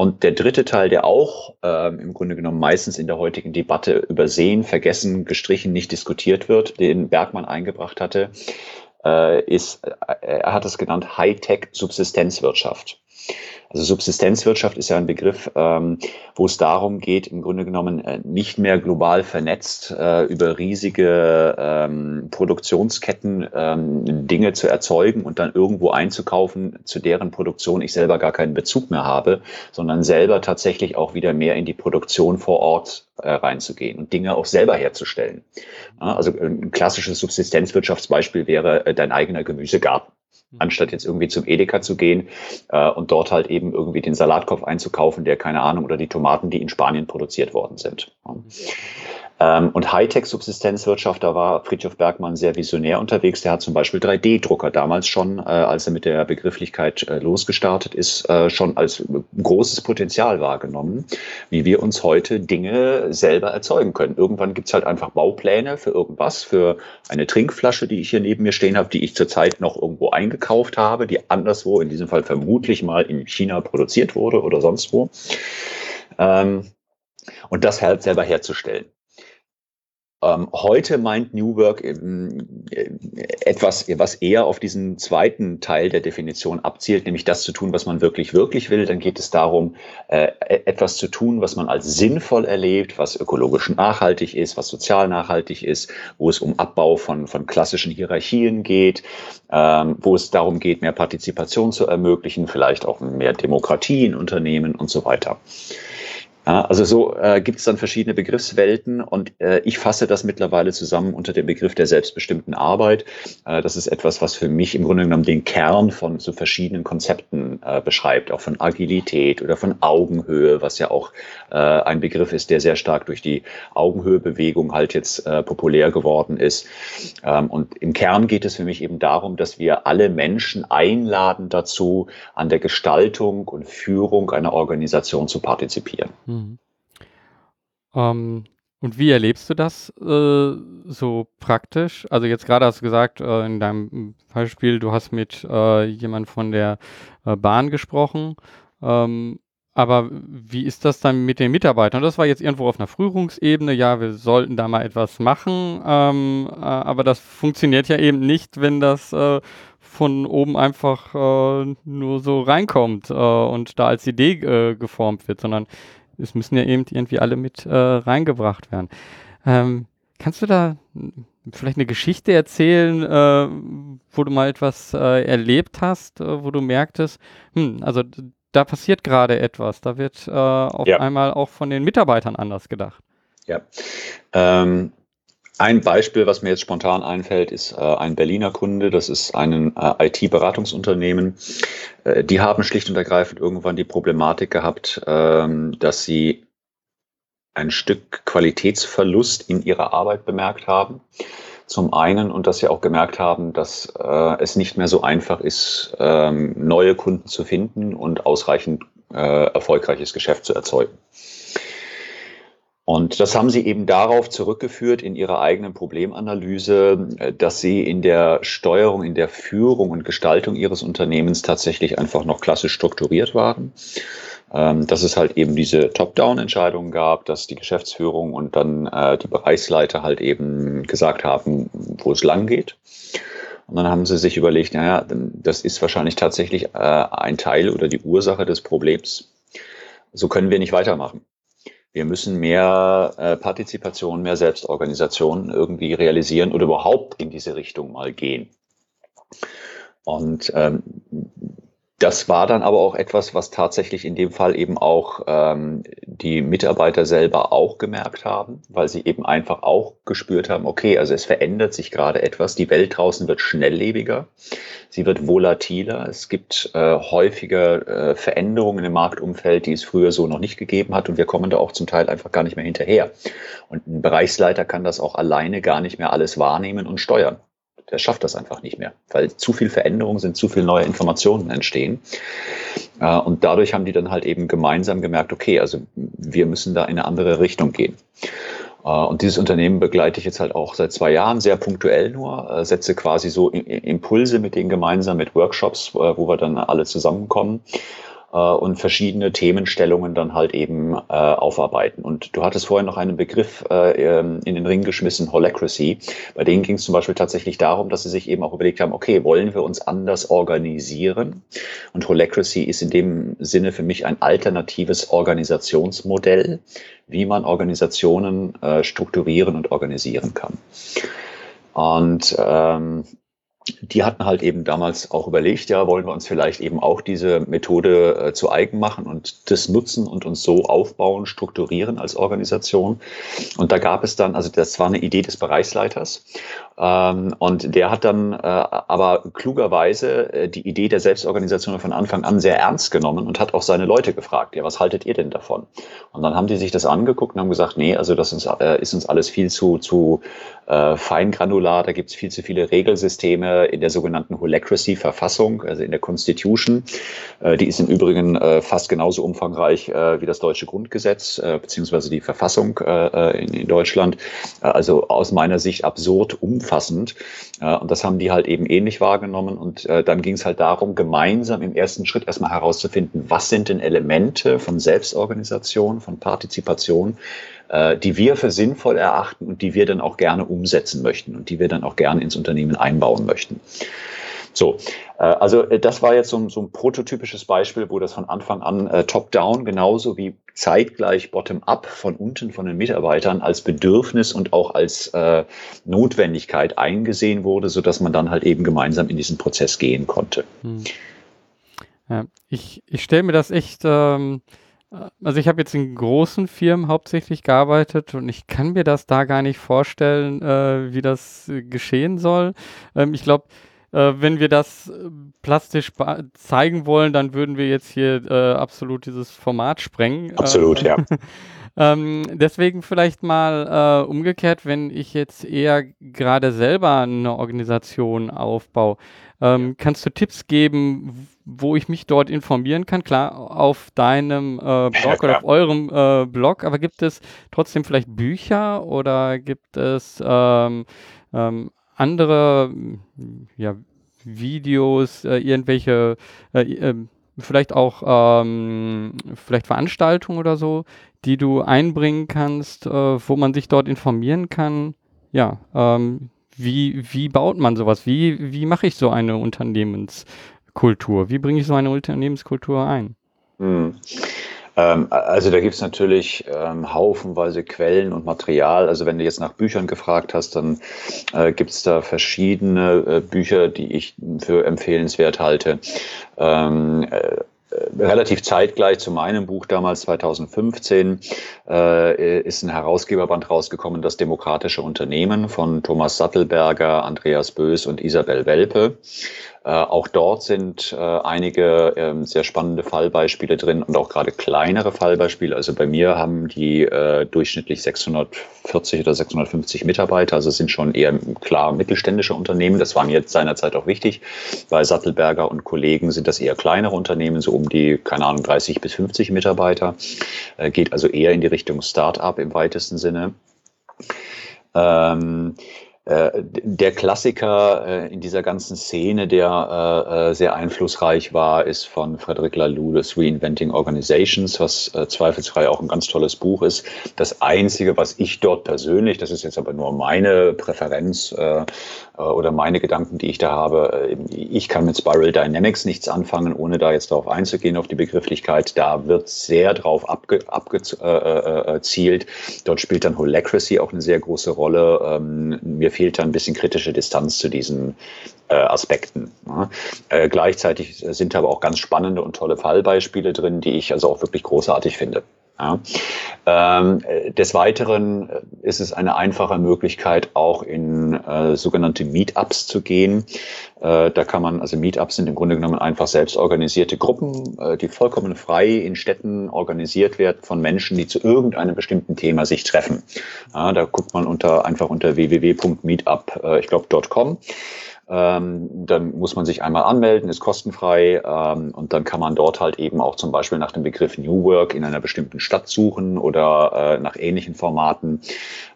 Und der dritte Teil, der auch ähm, im Grunde genommen meistens in der heutigen Debatte übersehen, vergessen, gestrichen, nicht diskutiert wird, den Bergmann eingebracht hatte, äh, ist, äh, er hat es genannt Hightech-Subsistenzwirtschaft. Also Subsistenzwirtschaft ist ja ein Begriff, ähm, wo es darum geht, im Grunde genommen äh, nicht mehr global vernetzt äh, über riesige ähm, Produktionsketten ähm, Dinge zu erzeugen und dann irgendwo einzukaufen, zu deren Produktion ich selber gar keinen Bezug mehr habe, sondern selber tatsächlich auch wieder mehr in die Produktion vor Ort äh, reinzugehen und Dinge auch selber herzustellen. Ja, also ein klassisches Subsistenzwirtschaftsbeispiel wäre äh, dein eigener Gemüsegarten. Mhm. anstatt jetzt irgendwie zum Edeka zu gehen äh, und dort halt eben irgendwie den Salatkopf einzukaufen, der keine Ahnung, oder die Tomaten, die in Spanien produziert worden sind. Mhm. Ähm, und Hightech-Subsistenzwirtschaft, da war Friedhof Bergmann sehr visionär unterwegs. Der hat zum Beispiel 3D-Drucker damals schon, äh, als er mit der Begrifflichkeit äh, losgestartet ist, äh, schon als großes Potenzial wahrgenommen, wie wir uns heute Dinge selber erzeugen können. Irgendwann gibt's halt einfach Baupläne für irgendwas, für eine Trinkflasche, die ich hier neben mir stehen habe, die ich zurzeit noch irgendwo eingekauft habe, die anderswo, in diesem Fall vermutlich mal in China produziert wurde oder sonst wo. Ähm, und das halt selber herzustellen. Ähm, heute meint New Work ähm, etwas, was eher auf diesen zweiten Teil der Definition abzielt, nämlich das zu tun, was man wirklich, wirklich will. Dann geht es darum, äh, e-, etwas zu tun, was man als sinnvoll erlebt, was ökologisch nachhaltig ist, was sozial nachhaltig ist, wo es um Abbau von, von klassischen Hierarchien geht, ähm, wo es darum geht, mehr Partizipation zu ermöglichen, vielleicht auch mehr Demokratie in Unternehmen und so weiter. Ja, also so äh, gibt es dann verschiedene Begriffswelten und äh, ich fasse das mittlerweile zusammen unter dem Begriff der selbstbestimmten Arbeit. Äh, das ist etwas, was für mich im Grunde genommen den Kern von so verschiedenen Konzepten äh, beschreibt, auch von Agilität oder von Augenhöhe, was ja auch äh, ein Begriff ist, der sehr stark durch die Augenhöhebewegung halt jetzt äh, populär geworden ist. Ähm, und im Kern geht es für mich eben darum, dass wir alle Menschen einladen dazu, an der Gestaltung und Führung einer Organisation zu partizipieren. Mhm. Ähm, und wie erlebst du das äh, so praktisch? Also jetzt gerade hast du gesagt, äh, in deinem Beispiel, du hast mit äh, jemand von der äh, Bahn gesprochen. Ähm, aber wie ist das dann mit den Mitarbeitern? Das war jetzt irgendwo auf einer Führungsebene. Ja, wir sollten da mal etwas machen. Ähm, äh, aber das funktioniert ja eben nicht, wenn das äh, von oben einfach nur so reinkommt und da als Idee geformt wird, sondern es müssen ja eben irgendwie alle mit äh, reingebracht werden. Ähm, kannst du da vielleicht eine Geschichte erzählen, äh, wo du mal etwas äh, erlebt hast, äh, wo du merktest, hm, also da passiert gerade etwas, da wird äh, auf ja. einmal auch von den Mitarbeitern anders gedacht. Ja. Ähm, ein Beispiel, was mir jetzt spontan einfällt, ist äh, ein Berliner Kunde. Das ist ein äh, IT-Beratungsunternehmen. Äh, die haben schlicht und ergreifend irgendwann die Problematik gehabt, ähm, dass sie ein Stück Qualitätsverlust in ihrer Arbeit bemerkt haben. Zum einen und dass sie auch gemerkt haben, dass äh, es nicht mehr so einfach ist, ähm, neue Kunden zu finden und ausreichend äh, erfolgreiches Geschäft zu erzeugen. Und das haben sie eben darauf zurückgeführt in ihrer eigenen Problemanalyse, äh, dass sie in der Steuerung, in der Führung und Gestaltung ihres Unternehmens tatsächlich einfach noch klassisch strukturiert waren. Ähm, dass es halt eben diese Top-Down-Entscheidungen gab, dass die Geschäftsführung und dann äh, die Bereichsleiter halt eben gesagt haben, wo es lang geht. Und dann haben sie sich überlegt, naja, das ist wahrscheinlich tatsächlich äh, ein Teil oder die Ursache des Problems. So können wir nicht weitermachen. Wir müssen mehr äh, Partizipation, mehr Selbstorganisation irgendwie realisieren oder überhaupt in diese Richtung mal gehen. Und ähm, das war dann aber auch etwas, was tatsächlich in dem Fall eben auch ähm, die Mitarbeiter selber auch gemerkt haben, weil sie eben einfach auch gespürt haben, okay, also es verändert sich gerade etwas, die Welt draußen wird schnelllebiger, sie wird volatiler, es gibt äh, häufiger äh, Veränderungen im Marktumfeld, die es früher so noch nicht gegeben hat. Und wir kommen da auch zum Teil einfach gar nicht mehr hinterher. Und ein Bereichsleiter kann das auch alleine gar nicht mehr alles wahrnehmen und steuern der schafft das einfach nicht mehr, weil zu viel Veränderungen sind, zu viel neue Informationen entstehen. Äh, und dadurch haben die dann halt eben gemeinsam gemerkt, okay, also wir müssen da in eine andere Richtung gehen. Äh, und dieses Unternehmen begleite ich jetzt halt auch seit zwei Jahren, sehr punktuell nur, äh, setze quasi so Impulse mit denen gemeinsam mit Workshops, wo wir dann alle zusammenkommen äh, und verschiedene Themenstellungen dann halt eben äh, aufarbeiten. Und du hattest vorhin noch einen Begriff äh, ähm, in den Ring geschmissen, Holacracy. Bei denen ging es zum Beispiel tatsächlich darum, dass sie sich eben auch überlegt haben, okay, wollen wir uns anders organisieren? Und Holacracy ist in dem Sinne für mich ein alternatives Organisationsmodell, wie man Organisationen äh, strukturieren und organisieren kann. Und ähm, die hatten halt eben damals auch überlegt, ja, wollen wir uns vielleicht eben auch diese Methode äh, zu eigen machen und das nutzen und uns so aufbauen, strukturieren als Organisation. Und da gab es dann, also das war eine Idee des Bereichsleiters. Ähm, und der hat dann äh, aber klugerweise äh, die Idee der Selbstorganisation von Anfang an sehr ernst genommen und hat auch seine Leute gefragt, ja, was haltet ihr denn davon? Und dann haben die sich das angeguckt und haben gesagt, nee, also das ist, äh, ist uns alles viel zu, zu äh, feingranular, da gibt es viel zu viele Regelsysteme in der sogenannten Holacracy-Verfassung, also in der Constitution. Äh, die ist im Übrigen äh, fast genauso umfangreich äh, wie das deutsche Grundgesetz, äh, beziehungsweise die Verfassung äh, in, in, Deutschland. Äh, also aus meiner Sicht absurd umfassend. Äh, und das haben die halt eben ähnlich wahrgenommen. Und äh, dann ging es halt darum, gemeinsam im ersten Schritt erstmal herauszufinden, was sind denn Elemente von Selbstorganisation, von Partizipation, äh, die wir für sinnvoll erachten und die wir dann auch gerne umsetzen möchten und die wir dann auch gerne ins Unternehmen einbauen möchten. So, äh, also äh, das war jetzt so ein, so ein prototypisches Beispiel, wo das von Anfang an äh, top-down genauso wie zeitgleich bottom-up von unten von den Mitarbeitern als Bedürfnis und auch als äh, Notwendigkeit eingesehen wurde, so dass man dann halt eben gemeinsam in diesen Prozess gehen konnte. Hm. Ja, ich ich stelle mir das echt ähm also ich habe jetzt in großen Firmen hauptsächlich gearbeitet und ich kann mir das da gar nicht vorstellen, äh, wie das äh, geschehen soll. Ähm, ich glaube, äh, wenn wir das äh, plastisch zeigen wollen, dann würden wir jetzt hier äh, absolut dieses Format sprengen. Absolut, ja. (laughs) Ähm, deswegen vielleicht mal äh, umgekehrt, wenn ich jetzt eher gerade selber eine Organisation aufbaue. Ähm, kannst du Tipps geben, wo ich mich dort informieren kann? Klar, auf deinem äh, (laughs) Blog ja, oder auf eurem äh, Blog, aber gibt es trotzdem vielleicht Bücher oder gibt es ähm, ähm, andere ja, Videos, äh, irgendwelche, äh, ähm, vielleicht auch ähm, vielleicht Veranstaltungen oder so, die du einbringen kannst, äh, wo man sich dort informieren kann? Ja, ähm, wie, wie baut man sowas? Wie, wie mache ich so eine Unternehmenskultur? Wie bringe ich so eine Unternehmenskultur ein? Hm. Ähm, also da gibt es natürlich ähm, haufenweise Quellen und Material. Also wenn du jetzt nach Büchern gefragt hast, dann äh, gibt es da verschiedene äh, Bücher, die ich für empfehlenswert halte. Ähm, äh, relativ zeitgleich zu meinem Buch damals 2015 äh, ist ein Herausgeberband rausgekommen, das Demokratische Unternehmen von Thomas Sattelberger, Andreas Bös und Isabel Welpe. Äh, auch dort sind äh, einige äh, sehr spannende Fallbeispiele drin und auch gerade kleinere Fallbeispiele. Also bei mir haben die äh, durchschnittlich 640 oder 650 Mitarbeiter, also sind schon eher klar mittelständische Unternehmen. Das war mir jetzt seinerzeit auch wichtig. Bei Sattelberger und Kollegen sind das eher kleinere Unternehmen, so um die, keine Ahnung, 30 bis 50 Mitarbeiter. Äh, geht also eher in die Richtung Start-up im weitesten Sinne. Ähm, äh, der Klassiker äh, in dieser ganzen Szene, der äh, sehr einflussreich war, ist von Frederic Laloux, das Reinventing Organizations, was zweifelsfrei auch ein ganz tolles Buch ist. Das Einzige, was ich dort persönlich, das ist jetzt aber nur meine Präferenz oder meine Gedanken, die ich da habe, ich kann mit Spiral Dynamics nichts anfangen, ohne da jetzt darauf einzugehen, auf die Begrifflichkeit. Da wird sehr drauf abge, abgezielt. Dort spielt dann Holacracy auch eine sehr große Rolle. Ähm, mir fehlt da ein bisschen kritische Distanz zu diesen äh, Aspekten. Ja. Äh, gleichzeitig sind aber auch ganz spannende und tolle Fallbeispiele drin, die ich also auch wirklich großartig finde. Ja. Ähm, des Weiteren ist es eine einfache Möglichkeit, auch in äh, sogenannte Meetups zu gehen. Äh, da kann man, also Meetups sind im Grunde genommen einfach selbst organisierte Gruppen, äh, die vollkommen frei in Städten organisiert werden von Menschen, die zu irgendeinem bestimmten Thema sich treffen. Ja, da guckt man unter, einfach unter www.meetup, äh, ich glaube, .com. Ähm, dann muss man sich einmal anmelden, ist kostenfrei. Ähm, und dann kann man dort halt eben auch zum Beispiel nach dem Begriff New Work in einer bestimmten Stadt suchen oder äh, nach ähnlichen Formaten,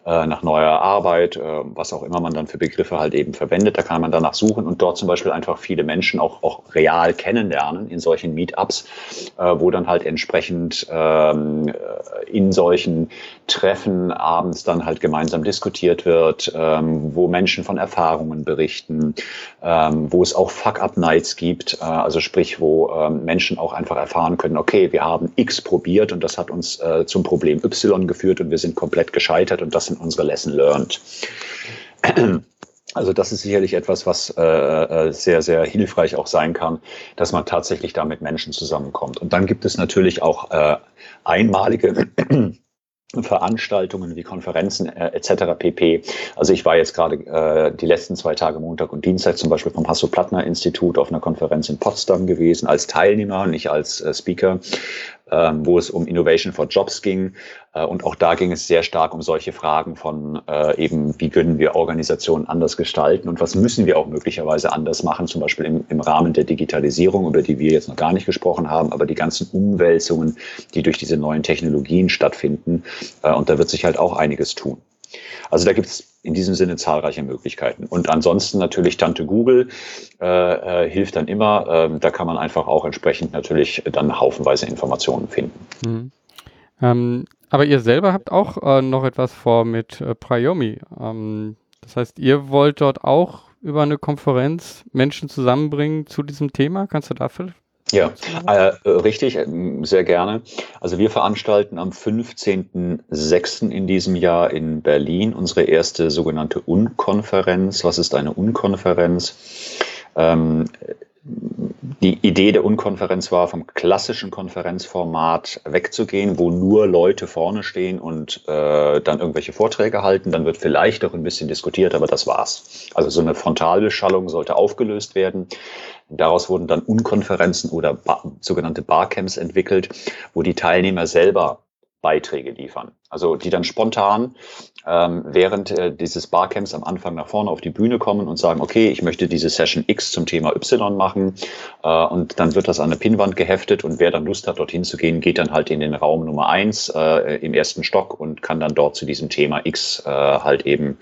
äh, nach neuer Arbeit, äh, was auch immer man dann für Begriffe halt eben verwendet. Da kann man danach suchen und dort zum Beispiel einfach viele Menschen auch, auch real kennenlernen in solchen Meetups, äh, wo dann halt entsprechend ähm, äh, in solchen Treffen abends dann halt gemeinsam diskutiert wird, ähm, wo Menschen von Erfahrungen berichten, ähm, wo es auch Fuck-Up-Nights gibt, äh, also sprich, wo ähm, Menschen auch einfach erfahren können, okay, wir haben X probiert und das hat uns äh, zum Problem Y geführt und wir sind komplett gescheitert und das sind unsere Lesson learned. Also das ist sicherlich etwas, was äh, äh sehr, sehr hilfreich auch sein kann, dass man tatsächlich da mit Menschen zusammenkommt. Und dann gibt es natürlich auch äh, einmalige (clears throat) Veranstaltungen wie Konferenzen äh, etc. pp. Also ich war jetzt gerade äh, die letzten zwei Tage Montag und Dienstag zum Beispiel vom Hasso-Plattner-Institut auf einer Konferenz in Potsdam gewesen als Teilnehmer, nicht als äh, Speaker ähm, wo es um Innovation for Jobs ging. Äh, und auch da ging es sehr stark um solche Fragen von äh, eben, wie können wir Organisationen anders gestalten und was müssen wir auch möglicherweise anders machen, zum Beispiel im, im Rahmen der Digitalisierung, über die wir jetzt noch gar nicht gesprochen haben, aber die ganzen Umwälzungen, die durch diese neuen Technologien stattfinden. Äh, und da wird sich halt auch einiges tun. Also da gibt es in diesem Sinne zahlreiche Möglichkeiten. Und ansonsten natürlich Tante Google äh, äh, hilft dann immer. Ähm, da kann man einfach auch entsprechend natürlich dann haufenweise Informationen finden. Mhm. Ähm, aber ihr selber habt auch äh, noch etwas vor mit äh, Priomi. Ähm, das heißt, ihr wollt dort auch über eine Konferenz Menschen zusammenbringen zu diesem Thema. Kannst du dafür ja, äh, richtig, äh, sehr gerne. Also wir veranstalten am 15.06. in diesem Jahr in Berlin unsere erste sogenannte Unkonferenz. Was ist eine Unkonferenz? Ähm, die Idee der Unkonferenz war, vom klassischen Konferenzformat wegzugehen, wo nur Leute vorne stehen und äh, dann irgendwelche Vorträge halten. Dann wird vielleicht auch ein bisschen diskutiert, aber das war's. Also so eine Frontalbeschallung sollte aufgelöst werden. Daraus wurden dann Unkonferenzen oder ba sogenannte Barcamps entwickelt, wo die Teilnehmer selber Beiträge liefern. Also die dann spontan ähm, während äh, dieses Barcamps am Anfang nach vorne auf die Bühne kommen und sagen, okay, ich möchte diese Session X zum Thema Y machen äh, und dann wird das an eine Pinnwand geheftet und wer dann Lust hat, dorthin zu gehen, geht dann halt in den Raum Nummer eins äh, im ersten Stock und kann dann dort zu diesem Thema X äh, halt eben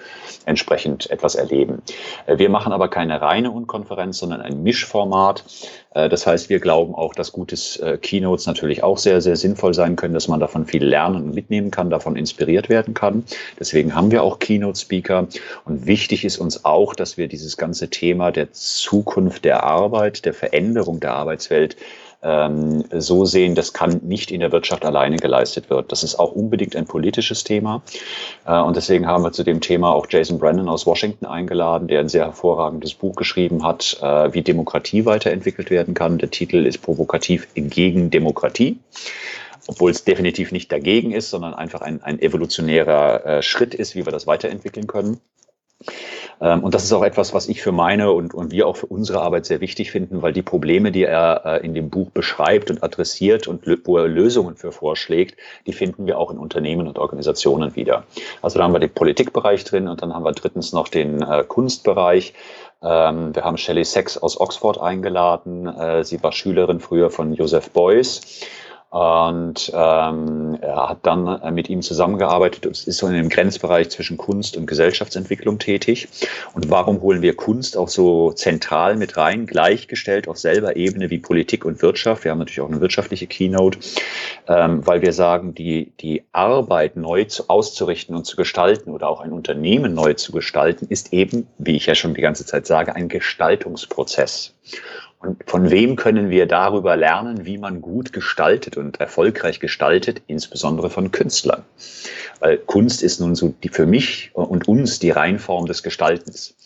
entsprechend etwas erleben. Äh, wir machen aber keine reine Unkonferenz, sondern ein Mischformat. Äh, das heißt, wir glauben auch, dass gutes Keynotes natürlich auch sehr, sehr sinnvoll sein können, dass man davon viel lernen und mitnehmen kann. Da davon inspiriert werden kann. Deswegen haben wir auch Keynote-Speaker. Und wichtig ist uns auch, dass wir dieses ganze Thema der Zukunft der Arbeit, der Veränderung der Arbeitswelt ähm, so sehen, das kann nicht in der Wirtschaft alleine geleistet wird. Das ist auch unbedingt ein politisches Thema. Äh, und deswegen haben wir zu dem Thema auch Jason Brennan aus Washington eingeladen, der ein sehr hervorragendes Buch geschrieben hat, äh, wie Demokratie weiterentwickelt werden kann. Der Titel ist provokativ gegen Demokratie obwohl es definitiv nicht dagegen ist, sondern einfach ein, ein evolutionärer äh, Schritt ist, wie wir das weiterentwickeln können. Ähm, und das ist auch etwas, was ich für meine und, und wir auch für unsere Arbeit sehr wichtig finden, weil die Probleme, die er äh, in dem Buch beschreibt und adressiert und wo er Lösungen für vorschlägt, die finden wir auch in Unternehmen und Organisationen wieder. Also da haben wir den Politikbereich drin und dann haben wir drittens noch den äh, Kunstbereich. Ähm, wir haben Shelley Sachs aus Oxford eingeladen. Äh, sie war Schülerin früher von Joseph Beuys und ähm, er hat dann äh, mit ihm zusammengearbeitet und ist so in dem Grenzbereich zwischen Kunst und Gesellschaftsentwicklung tätig. Und warum holen wir Kunst auch so zentral mit rein, gleichgestellt auf selber Ebene wie Politik und Wirtschaft? Wir haben natürlich auch eine wirtschaftliche Keynote, ähm, weil wir sagen, die, die Arbeit neu zu, auszurichten und zu gestalten oder auch ein Unternehmen neu zu gestalten, ist eben, wie ich ja schon die ganze Zeit sage, ein Gestaltungsprozess. Und von wem können wir darüber lernen, wie man gut gestaltet und erfolgreich gestaltet, insbesondere von Künstlern? Weil Kunst ist nun so die für mich und uns die Reinform des Gestaltens.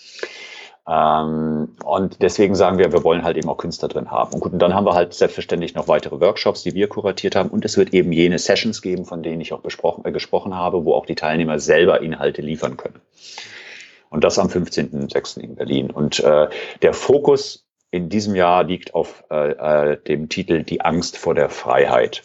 Ähm, und deswegen sagen wir, wir wollen halt eben auch Künstler drin haben. Und gut, und dann haben wir halt selbstverständlich noch weitere Workshops, die wir kuratiert haben. Und es wird eben jene Sessions geben, von denen ich auch äh, gesprochen habe, wo auch die Teilnehmer selber Inhalte liefern können. Und das am 15.06. in Berlin. Und äh, der Fokus in diesem Jahr liegt auf äh, äh, dem Titel Die Angst vor der Freiheit.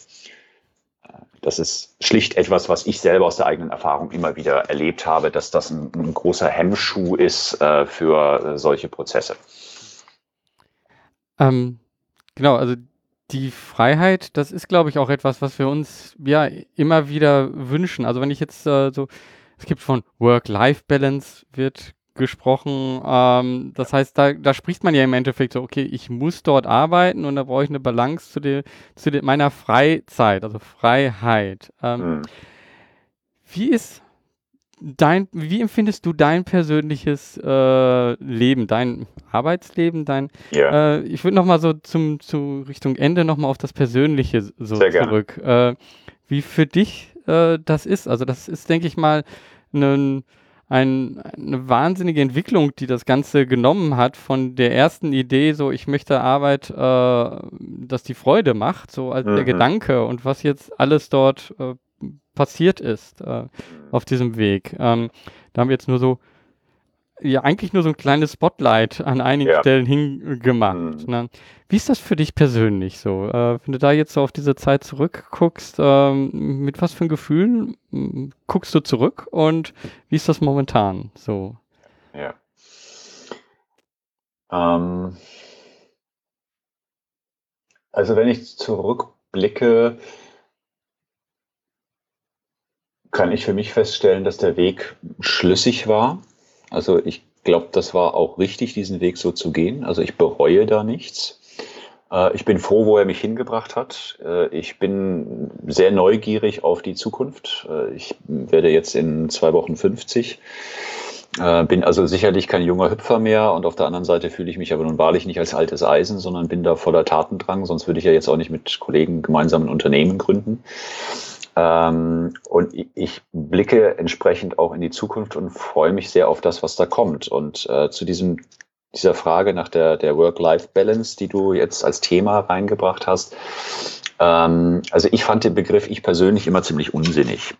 Das ist schlicht etwas, was ich selber aus der eigenen Erfahrung immer wieder erlebt habe, dass das ein, ein großer Hemmschuh ist äh, für solche Prozesse. Ähm, genau, also die Freiheit, das ist, glaube ich, auch etwas, was wir uns ja immer wieder wünschen. Also wenn ich jetzt äh, so, es gibt von Work-Life-Balance wird gesprochen. Ähm, das heißt, da, da spricht man ja im Endeffekt so, okay, ich muss dort arbeiten und da brauche ich eine Balance zu, der, zu der, meiner Freizeit, also Freiheit. Ähm, mhm. Wie ist dein, wie empfindest du dein persönliches äh, Leben, dein Arbeitsleben, dein, yeah. äh, ich würde nochmal so zum, zu Richtung Ende nochmal auf das Persönliche so Sehr zurück. Äh, wie für dich äh, das ist, also das ist, denke ich mal, ein ein, eine wahnsinnige Entwicklung, die das Ganze genommen hat von der ersten Idee, so ich möchte Arbeit, äh, dass die Freude macht, so als mhm. der Gedanke und was jetzt alles dort äh, passiert ist äh, auf diesem Weg. Ähm, da haben wir jetzt nur so ja eigentlich nur so ein kleines Spotlight an einigen ja. Stellen hingemacht. Mhm. Wie ist das für dich persönlich so? Äh, wenn du da jetzt so auf diese Zeit zurückguckst, ähm, mit was für ein Gefühl guckst du zurück und wie ist das momentan so? Ja. Ähm, also wenn ich zurückblicke, kann ich für mich feststellen, dass der Weg schlüssig war also ich glaube, das war auch richtig, diesen Weg so zu gehen. Also ich bereue da nichts. Äh, ich bin froh, wo er mich hingebracht hat. Äh, ich bin sehr neugierig auf die Zukunft. Äh, ich werde jetzt in zwei Wochen 50. Bin also sicherlich kein junger Hüpfer mehr und auf der anderen Seite fühle ich mich aber nun wahrlich nicht als altes Eisen, sondern bin da voller Tatendrang, sonst würde ich ja jetzt auch nicht mit Kollegen gemeinsam ein Unternehmen gründen. Ähm, und ich blicke entsprechend auch in die Zukunft und freue mich sehr auf das, was da kommt. Und äh, zu diesem, dieser Frage nach der, der Work-Life-Balance, die du jetzt als Thema reingebracht hast, ähm, also ich fand den Begriff ich persönlich immer ziemlich unsinnig.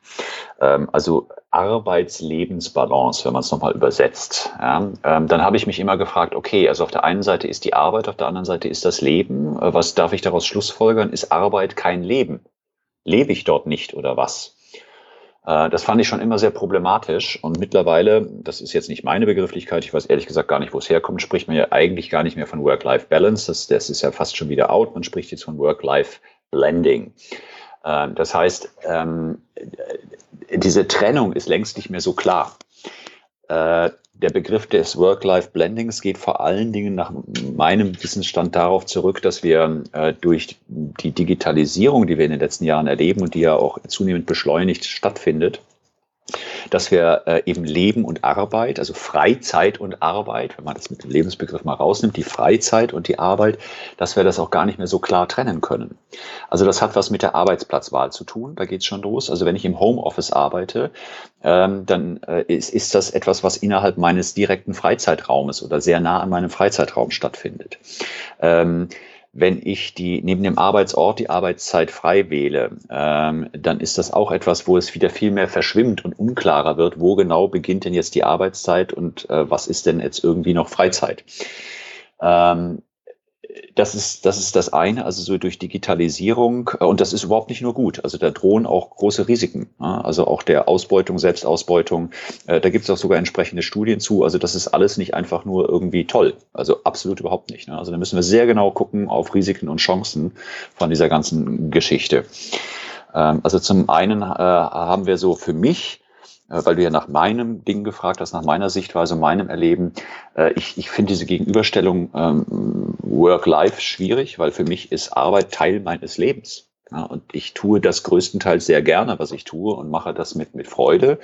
Ähm, also Arbeitslebensbalance, wenn man es nochmal übersetzt. Ja, ähm, dann habe ich mich immer gefragt, okay, also auf der einen Seite ist die Arbeit, auf der anderen Seite ist das Leben. Äh, was darf ich daraus schlussfolgern? Ist Arbeit kein Leben? Lebe ich dort nicht oder was? Äh, das fand ich schon immer sehr problematisch und mittlerweile, das ist jetzt nicht meine Begrifflichkeit, ich weiß ehrlich gesagt gar nicht, wo es herkommt, spricht man ja eigentlich gar nicht mehr von Work-Life-Balance, das, das ist ja fast schon wieder out, man spricht jetzt von Work-Life-Blending. Äh, das heißt, ähm, diese Trennung ist längst nicht mehr so klar. Der Begriff des Work-Life-Blendings geht vor allen Dingen nach meinem Wissensstand darauf zurück, dass wir äh, durch die Digitalisierung, die wir in den letzten Jahren erleben und die ja auch zunehmend beschleunigt stattfindet, dass wir äh, eben Leben und Arbeit, also Freizeit und Arbeit, wenn man das mit dem Lebensbegriff mal rausnimmt, die Freizeit und die Arbeit, dass wir das auch gar nicht mehr so klar trennen können. Also das hat was mit der Arbeitsplatzwahl zu tun, da geht's schon los. Also wenn ich im Homeoffice arbeite, ähm, dann äh, ist, ist das etwas, was innerhalb meines direkten Freizeitraumes oder sehr nah an meinem Freizeitraum stattfindet. Ähm, wenn ich die neben dem Arbeitsort die Arbeitszeit frei wähle, ähm, dann ist das auch etwas, wo es wieder viel mehr verschwimmt und unklarer wird, wo genau beginnt denn jetzt die Arbeitszeit und äh, was ist denn jetzt irgendwie noch Freizeit. Ähm, das ist, das ist das eine, also so durch Digitalisierung, äh, und das ist überhaupt nicht nur gut. Also da drohen auch große Risiken. Also auch der Ausbeutung, Selbstausbeutung, äh, da gibt es auch sogar entsprechende Studien zu. Also das ist alles nicht einfach nur irgendwie toll. Also absolut überhaupt nicht. Ne? Also da müssen wir sehr genau gucken auf Risiken und Chancen von dieser ganzen Geschichte. Ähm, also zum einen äh, haben wir so für mich weil du ja nach meinem Ding gefragt hast, nach meiner Sichtweise, meinem Erleben. Äh, ich, ich finde diese Gegenüberstellung ähm, Work-Life schwierig, weil für mich ist Arbeit Teil meines Lebens. Ja, und ich tue das größtenteils sehr gerne, was ich tue und mache das mit, mit Freude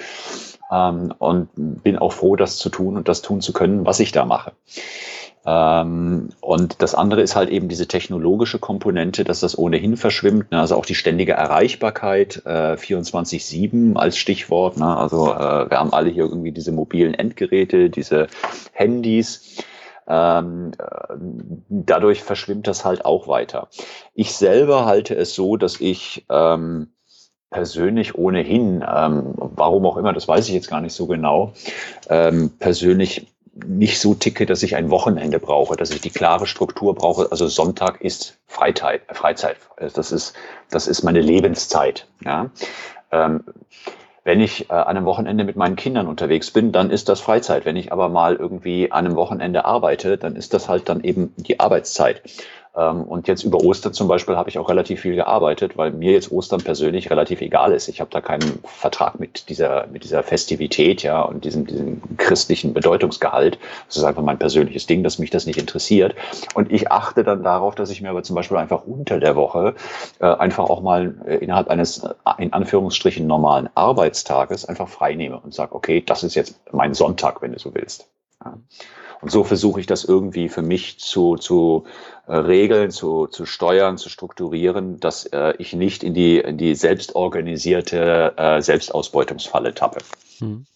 ähm, und bin auch froh, das zu tun und das tun zu können, was ich da mache. Ähm, und das andere ist halt eben diese technologische Komponente, dass das ohnehin verschwimmt. Ne? Also auch die ständige Erreichbarkeit, äh, 24-7 als Stichwort. Ne? Also äh, wir haben alle hier irgendwie diese mobilen Endgeräte, diese Handys. Ähm, äh, dadurch verschwimmt das halt auch weiter. Ich selber halte es so, dass ich ähm, persönlich ohnehin, warum auch immer, das weiß ich jetzt gar nicht so genau, persönlich nicht so ticke, dass ich ein Wochenende brauche, dass ich die klare Struktur brauche. Also Sonntag ist Freizeit. Freizeit. Das ist, das ist meine Lebenszeit. Ja. Ähm, wenn ich äh, an einem Wochenende mit meinen Kindern unterwegs bin, dann ist das Freizeit. Wenn ich aber mal irgendwie an einem Wochenende arbeite, dann ist das halt dann eben die Arbeitszeit. Ähm, und jetzt über Ostern zum Beispiel habe ich auch relativ viel gearbeitet, weil mir jetzt Ostern persönlich relativ egal ist. Ich habe da keinen Vertrag mit dieser, mit dieser Festivität, ja, und diesem, diesem christlichen Bedeutungsgehalt. Das ist einfach mein persönliches Ding, dass mich das nicht interessiert. Und ich achte dann darauf, dass ich mir aber zum Beispiel einfach unter der Woche äh, einfach auch mal äh, innerhalb eines, äh, in Anführungsstrichen, normalen Arbeitstages einfach frei nehme und sage, okay, das ist jetzt mein Sonntag, wenn du so willst. Ja. Und so versuche ich das irgendwie für mich zu, zu äh, regeln, zu, zu steuern, zu strukturieren, dass äh, ich nicht in die, in die selbstorganisierte äh, Selbstausbeutungsfalle tappe. Hm.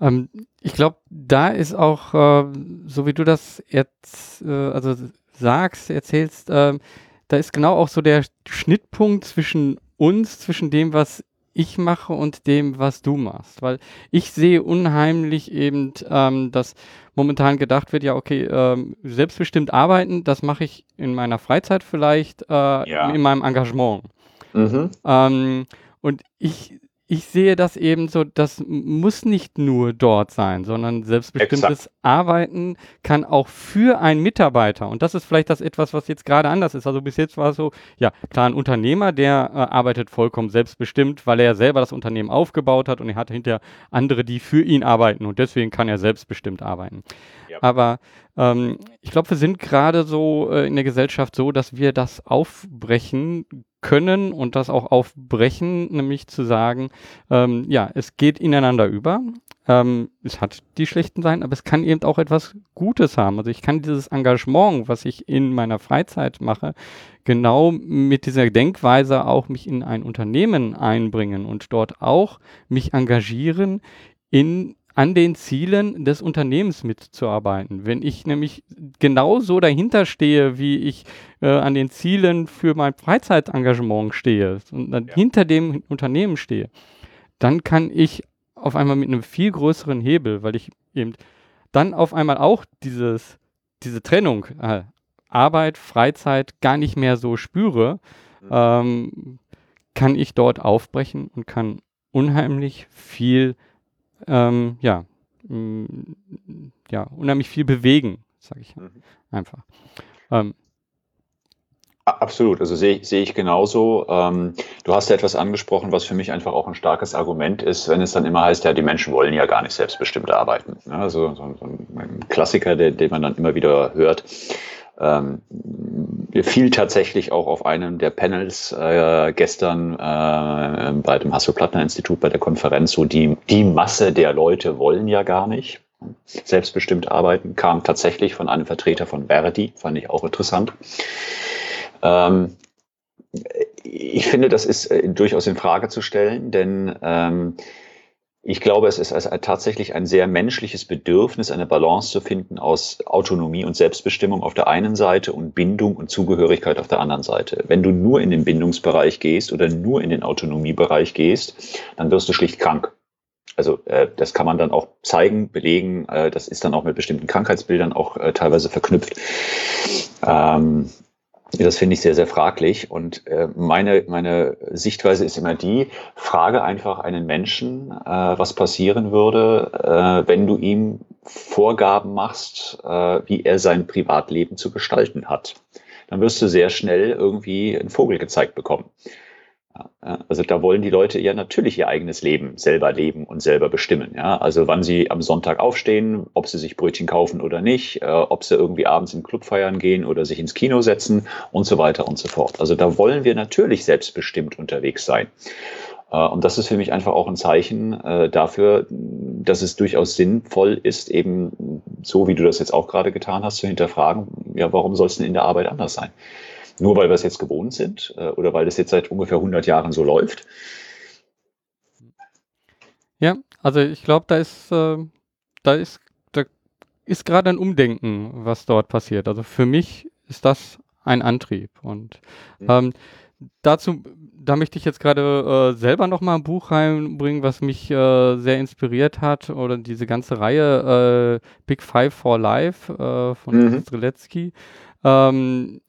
Ähm, ich glaube, da ist auch, äh, so wie du das jetzt äh, also sagst, erzählst, ähm, da ist genau auch so der Schnittpunkt zwischen uns, zwischen dem, was ich mache und dem, was du machst. Weil ich sehe unheimlich eben, ähm, dass momentan gedacht wird, ja, okay, ähm, selbstbestimmt arbeiten, das mache ich in meiner Freizeit vielleicht, äh, ja. in meinem Engagement. Mhm. Ähm, und ich ich sehe das eben so, das muss nicht nur dort sein, sondern selbstbestimmtes Exakt. Arbeiten kann auch für einen Mitarbeiter. Und das ist vielleicht das etwas, was jetzt gerade anders ist. Also bis jetzt war es so, ja, klar, ein Unternehmer, der äh, arbeitet vollkommen selbstbestimmt, weil er ja selber das Unternehmen aufgebaut hat und er hat hinterher andere, die für ihn arbeiten und deswegen kann er selbstbestimmt arbeiten. Ja. Aber ähm, ich glaube, wir sind gerade so äh, in der Gesellschaft so, dass wir das aufbrechen können und das auch aufbrechen, nämlich zu sagen, ähm, ja, es geht ineinander über. Ähm, es hat die schlechten Seiten, aber es kann eben auch etwas Gutes haben. Also ich kann dieses Engagement, was ich in meiner Freizeit mache, genau mit dieser Denkweise auch mich in ein Unternehmen einbringen und dort auch mich engagieren in an den Zielen des Unternehmens mitzuarbeiten. Wenn ich nämlich genauso dahinter stehe, wie ich äh, an den Zielen für mein Freizeitengagement stehe und dann ja. hinter dem Unternehmen stehe, dann kann ich auf einmal mit einem viel größeren Hebel, weil ich eben dann auf einmal auch dieses, diese Trennung äh, Arbeit, Freizeit gar nicht mehr so spüre, mhm. ähm, kann ich dort aufbrechen und kann unheimlich viel ähm, ja, mh, ja, unheimlich viel bewegen, sage ich mhm. einfach. Ähm, Absolut, also sehe, sehe ich genauso. Ähm, du hast ja etwas angesprochen, was für mich einfach auch ein starkes Argument ist, wenn es dann immer heißt, ja, die Menschen wollen ja gar nicht selbstbestimmt arbeiten. Ja, also so, so ein Klassiker, den, den man dann immer wieder hört. Ähm, fiel tatsächlich auch auf einem der Panels äh, gestern äh, bei dem Hasso-Plattner-Institut bei der Konferenz so, die, die Masse der Leute wollen ja gar nicht selbstbestimmt arbeiten, kam tatsächlich von einem Vertreter von Verdi, fand ich auch interessant. Ähm, ich finde, das ist äh, durchaus in Frage zu stellen, denn ähm, ich glaube, es ist also tatsächlich ein sehr menschliches Bedürfnis, eine Balance zu finden aus Autonomie und Selbstbestimmung auf der einen Seite und Bindung und Zugehörigkeit auf der anderen Seite. Wenn du nur in den Bindungsbereich gehst oder nur in den Autonomiebereich gehst, dann wirst du schlicht krank. Also äh, das kann man dann auch zeigen, belegen. Äh, das ist dann auch mit bestimmten Krankheitsbildern auch äh, teilweise verknüpft. Ähm, das finde ich sehr, sehr fraglich. Und äh, meine, meine Sichtweise ist immer die, frage einfach einen Menschen, äh, was passieren würde, äh, wenn du ihm Vorgaben machst, äh, wie er sein Privatleben zu gestalten hat. Dann wirst du sehr schnell irgendwie einen Vogel gezeigt bekommen. Also da wollen die Leute ja natürlich ihr eigenes Leben selber leben und selber bestimmen. Ja? Also wann sie am Sonntag aufstehen, ob sie sich Brötchen kaufen oder nicht, äh, ob sie irgendwie abends im Club feiern gehen oder sich ins Kino setzen und so weiter und so fort. Also da wollen wir natürlich selbstbestimmt unterwegs sein. Äh, und das ist für mich einfach auch ein Zeichen äh, dafür, dass es durchaus sinnvoll ist, eben so wie du das jetzt auch gerade getan hast, zu hinterfragen, ja, warum soll es denn in der Arbeit anders sein? Nur weil wir es jetzt gewohnt sind äh, oder weil es jetzt seit ungefähr 100 Jahren so läuft. Ja, also ich glaube, da ist, äh, da ist, da ist gerade ein Umdenken, was dort passiert. Also für mich ist das ein Antrieb und mhm. ähm, dazu, da möchte ich jetzt gerade äh, selber noch mal ein Buch reinbringen, was mich äh, sehr inspiriert hat oder diese ganze Reihe äh, Big Five for Life äh, von mhm. Streletsky. Ähm,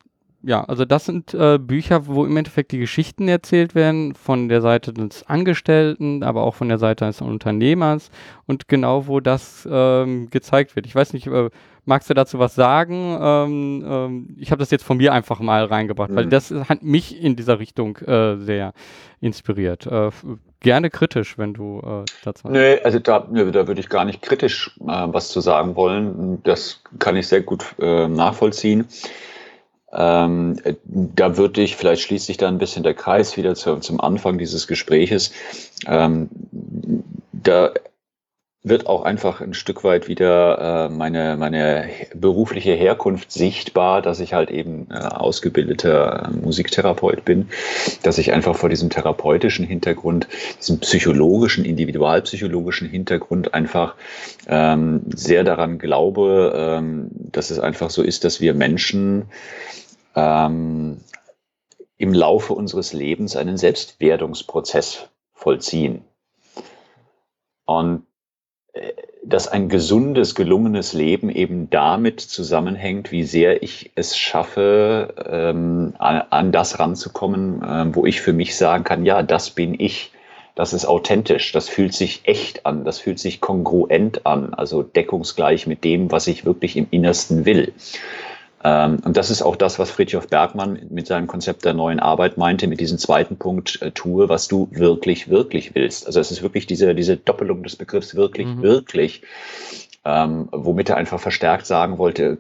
ja, also das sind äh, Bücher, wo im Endeffekt die Geschichten erzählt werden von der Seite des Angestellten, aber auch von der Seite des Unternehmers und genau wo das ähm, gezeigt wird. Ich weiß nicht, äh, magst du dazu was sagen? Ähm, ähm, ich habe das jetzt von mir einfach mal reingebracht, mhm. weil das hat mich in dieser Richtung äh, sehr inspiriert. Äh, gerne kritisch, wenn du äh, dazu. Nee, also da, da würde ich gar nicht kritisch äh, was zu sagen wollen. Das kann ich sehr gut nachvollziehen. Ähm, da würde ich, vielleicht schließt sich da ein bisschen der Kreis wieder zu, zum Anfang dieses Gespräches. Ähm, da wird auch einfach ein Stück weit wieder äh, meine, meine berufliche Herkunft sichtbar, dass ich halt eben äh, ausgebildeter Musiktherapeut bin, dass ich einfach vor diesem therapeutischen Hintergrund, diesem psychologischen, individualpsychologischen Hintergrund einfach ähm, sehr daran glaube, ähm, dass es einfach so ist, dass wir Menschen ähm, im Laufe unseres Lebens einen Selbstwerdungsprozess vollziehen. Und äh, dass ein gesundes, gelungenes Leben eben damit zusammenhängt, wie sehr ich es schaffe, ähm, an, an, das ranzukommen, äh, wo ich für mich sagen kann, ja, das bin ich, das ist authentisch, das fühlt sich echt an, das fühlt sich kongruent an, also deckungsgleich mit dem, was ich wirklich im Innersten will. Ähm, und das ist auch das, was Friedhof Bergmann mit seinem Konzept der neuen Arbeit meinte, mit diesem zweiten Punkt, äh, tue, was du wirklich, wirklich willst. Also es ist wirklich diese, diese Doppelung des Begriffs wirklich, mhm. wirklich, ähm, womit er einfach verstärkt sagen wollte,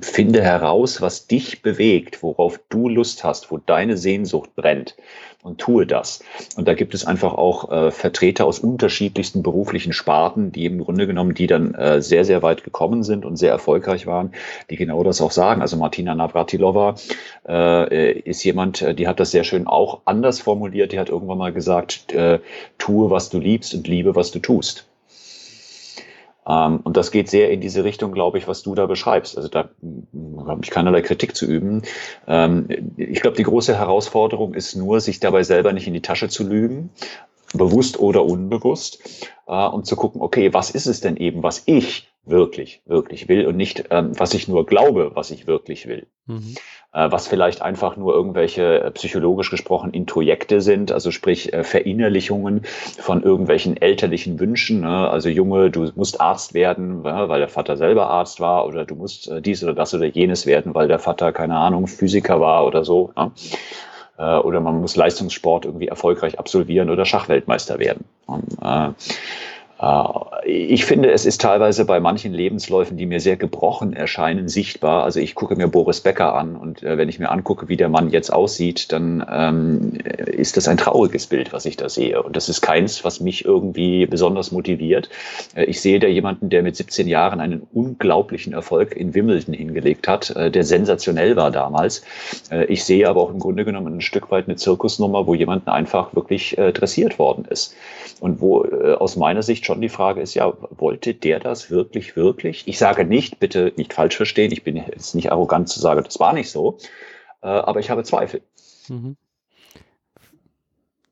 finde heraus, was dich bewegt, worauf du Lust hast, wo deine Sehnsucht brennt und tue das. Und da gibt es einfach auch äh, Vertreter aus unterschiedlichsten beruflichen Sparten, die im Grunde genommen, die dann äh, sehr, sehr weit gekommen sind und sehr erfolgreich waren, die genau das auch sagen. Also Martina Navratilova äh, ist jemand, äh, die hat das sehr schön auch anders formuliert. Die hat irgendwann mal gesagt, äh, tue, was du liebst und liebe, was du tust. Ähm, und das geht sehr in diese Richtung, glaube ich, was du da beschreibst. Also da habe ich keinerlei Kritik zu üben. Ähm, ich glaube, die große Herausforderung ist nur, sich dabei selber nicht in die Tasche zu lügen, bewusst oder unbewusst, äh, und zu gucken, okay, was ist es denn eben, was ich wirklich, wirklich will und nicht, ähm, was ich nur glaube, was ich wirklich will. Mhm. Äh, was vielleicht einfach nur irgendwelche äh, psychologisch gesprochen Introjekte sind, also sprich äh, Verinnerlichungen von irgendwelchen elterlichen Wünschen. Ne? Also Junge, du musst Arzt werden, weil der Vater selber Arzt war, oder du musst äh, dies oder das oder jenes werden, weil der Vater, keine Ahnung, Physiker war oder so. Ne? Äh, oder man muss Leistungssport irgendwie erfolgreich absolvieren oder Schachweltmeister werden. Und, ich finde, es ist teilweise bei manchen Lebensläufen, die mir sehr gebrochen erscheinen, sichtbar. Also ich gucke mir Boris Becker an und äh, wenn ich mir angucke, wie der Mann jetzt aussieht, dann ähm, ist das ein trauriges Bild, was ich da sehe. Und das ist keins, was mich irgendwie besonders motiviert. Äh, ich sehe da jemanden, der mit 17 Jahren einen unglaublichen Erfolg in Wimbledon hingelegt hat, äh, der sensationell war damals. Äh, ich sehe aber auch im Grunde genommen ein Stück weit eine Zirkusnummer, wo jemand einfach wirklich äh, dressiert worden ist. Und wo aus meiner Sicht schon die Frage ist, ja, wollte der das wirklich, wirklich? Ich sage nicht, bitte nicht falsch verstehen, ich bin jetzt nicht arrogant zu sagen, das war nicht so, äh, aber ich habe Zweifel. Mhm.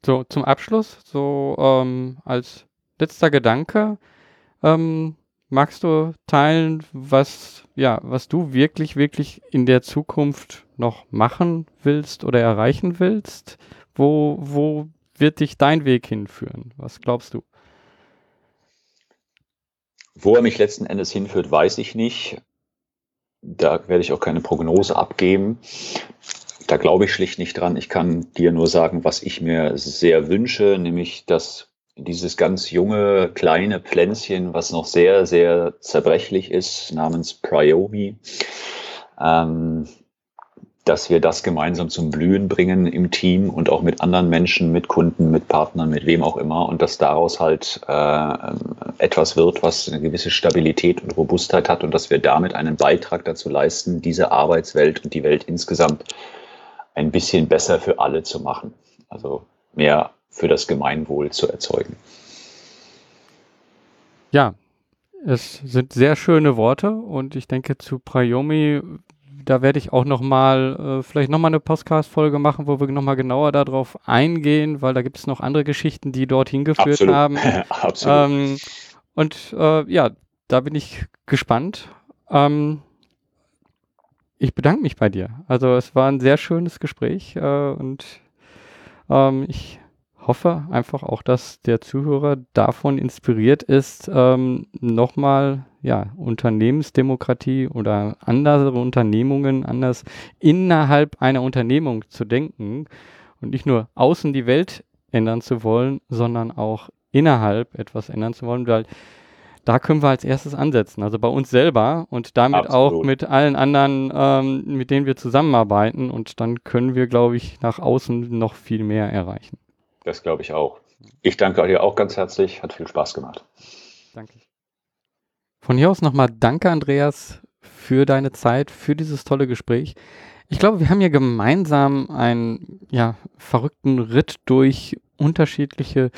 So, zum Abschluss, so ähm, als letzter Gedanke, ähm, magst du teilen, was, ja, was du wirklich, wirklich in der Zukunft noch machen willst oder erreichen willst? Wo, wo wird dich dein Weg hinführen? Was glaubst du? Wo er mich letzten Endes hinführt, weiß ich nicht. Da werde ich auch keine Prognose abgeben. Da glaube ich schlicht nicht dran. Ich kann dir nur sagen, was ich mir sehr wünsche, nämlich dass dieses ganz junge, kleine Pflänzchen, was noch sehr, sehr zerbrechlich ist, namens Priomi, ähm, dass wir das gemeinsam zum Blühen bringen im Team und auch mit anderen Menschen, mit Kunden, mit Partnern, mit wem auch immer und dass daraus halt äh, etwas wird, was eine gewisse Stabilität und Robustheit hat und dass wir damit einen Beitrag dazu leisten, diese Arbeitswelt und die Welt insgesamt ein bisschen besser für alle zu machen. Also mehr für das Gemeinwohl zu erzeugen. Ja, es sind sehr schöne Worte und ich denke, zu Prayomi da werde ich auch noch mal, äh, vielleicht noch mal eine Podcast-Folge machen, wo wir noch mal genauer darauf eingehen, weil da gibt es noch andere Geschichten, die dorthin geführt Absolut. haben. (laughs) Absolut. Ähm, und äh, ja, da bin ich gespannt. Ähm, ich bedanke mich bei dir. Also es war ein sehr schönes Gespräch äh, und ähm, ich hoffe einfach auch, dass der Zuhörer davon inspiriert ist, ähm, nochmal ja, Unternehmensdemokratie oder andere Unternehmungen anders innerhalb einer Unternehmung zu denken und nicht nur außen die Welt ändern zu wollen, sondern auch innerhalb etwas ändern zu wollen, weil da können wir als erstes ansetzen, also bei uns selber und damit Absolut. auch mit allen anderen, ähm, mit denen wir zusammenarbeiten und dann können wir, glaube ich, nach außen noch viel mehr erreichen. Das glaube ich auch. Ich danke dir auch ganz herzlich. Hat viel Spaß gemacht. Danke. Von hier aus nochmal danke, Andreas, für deine Zeit, für dieses tolle Gespräch. Ich glaube, wir haben hier gemeinsam einen ja, verrückten Ritt durch unterschiedliche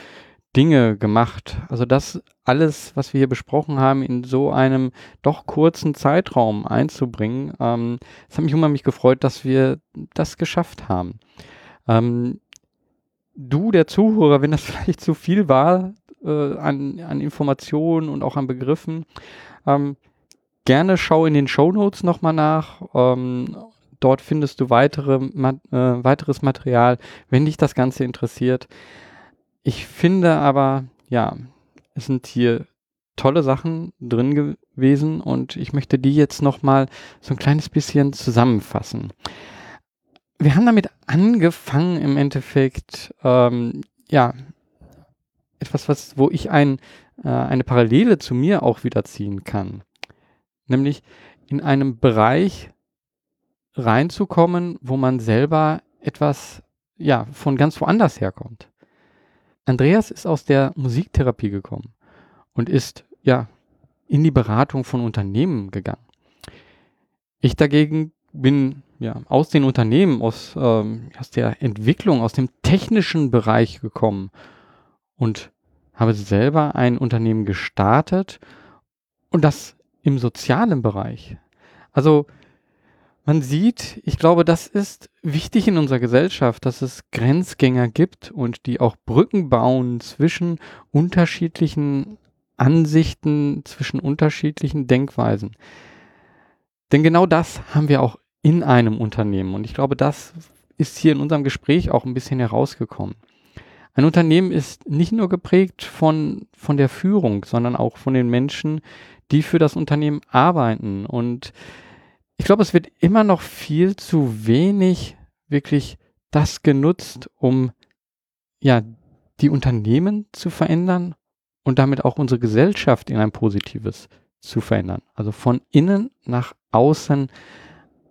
Dinge gemacht. Also das alles, was wir hier besprochen haben, in so einem doch kurzen Zeitraum einzubringen. Ähm, es hat mich unheimlich gefreut, dass wir das geschafft haben. Ähm, du, der Zuhörer, wenn das (laughs) vielleicht zu viel war äh, an, an Informationen und auch an Begriffen, ähm, gerne schau in den Show Notes nochmal nach. Ähm, dort findest du weitere, ma äh, weiteres Material, wenn dich das Ganze interessiert. Ich finde aber, ja, es sind hier tolle Sachen drin gewesen und ich möchte die jetzt nochmal so ein kleines bisschen zusammenfassen wir haben damit angefangen im Endeffekt, ähm, ja, etwas, was, wo ich ein, äh, eine Parallele zu mir auch wieder ziehen kann. Nämlich in einem Bereich reinzukommen, wo man selber etwas, ja, von ganz woanders herkommt. Andreas ist aus der Musiktherapie gekommen und ist, ja, in die Beratung von Unternehmen gegangen. Ich dagegen bin ja, aus den Unternehmen, aus, ähm, aus der Entwicklung, aus dem technischen Bereich gekommen und habe selber ein Unternehmen gestartet und das im sozialen Bereich. Also man sieht, ich glaube, das ist wichtig in unserer Gesellschaft, dass es Grenzgänger gibt und die auch Brücken bauen zwischen unterschiedlichen Ansichten, zwischen unterschiedlichen Denkweisen. Denn genau das haben wir auch in einem Unternehmen. Und ich glaube, das ist hier in unserem Gespräch auch ein bisschen herausgekommen. Ein Unternehmen ist nicht nur geprägt von, von der Führung, sondern auch von den Menschen, die für das Unternehmen arbeiten. Und ich glaube, es wird immer noch viel zu wenig wirklich das genutzt, um ja die Unternehmen zu verändern und damit auch unsere Gesellschaft in ein positives zu verändern. Also von innen nach außen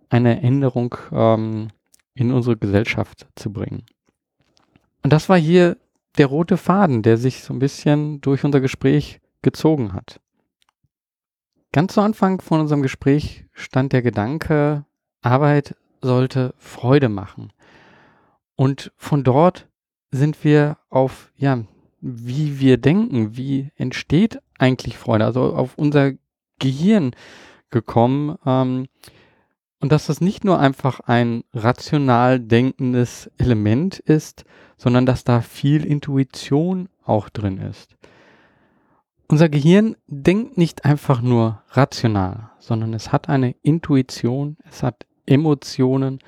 eine Änderung ähm, in unsere Gesellschaft zu bringen. Und das war hier der rote Faden, der sich so ein bisschen durch unser Gespräch gezogen hat. Ganz zu Anfang von unserem Gespräch stand der Gedanke, Arbeit sollte Freude machen. Und von dort sind wir auf, ja, wie wir denken, wie entsteht eigentlich Freude, also auf unser Gehirn gekommen. Ähm, und dass das nicht nur einfach ein rational denkendes Element ist, sondern dass da viel Intuition auch drin ist. Unser Gehirn denkt nicht einfach nur rational, sondern es hat eine Intuition, es hat Emotionen,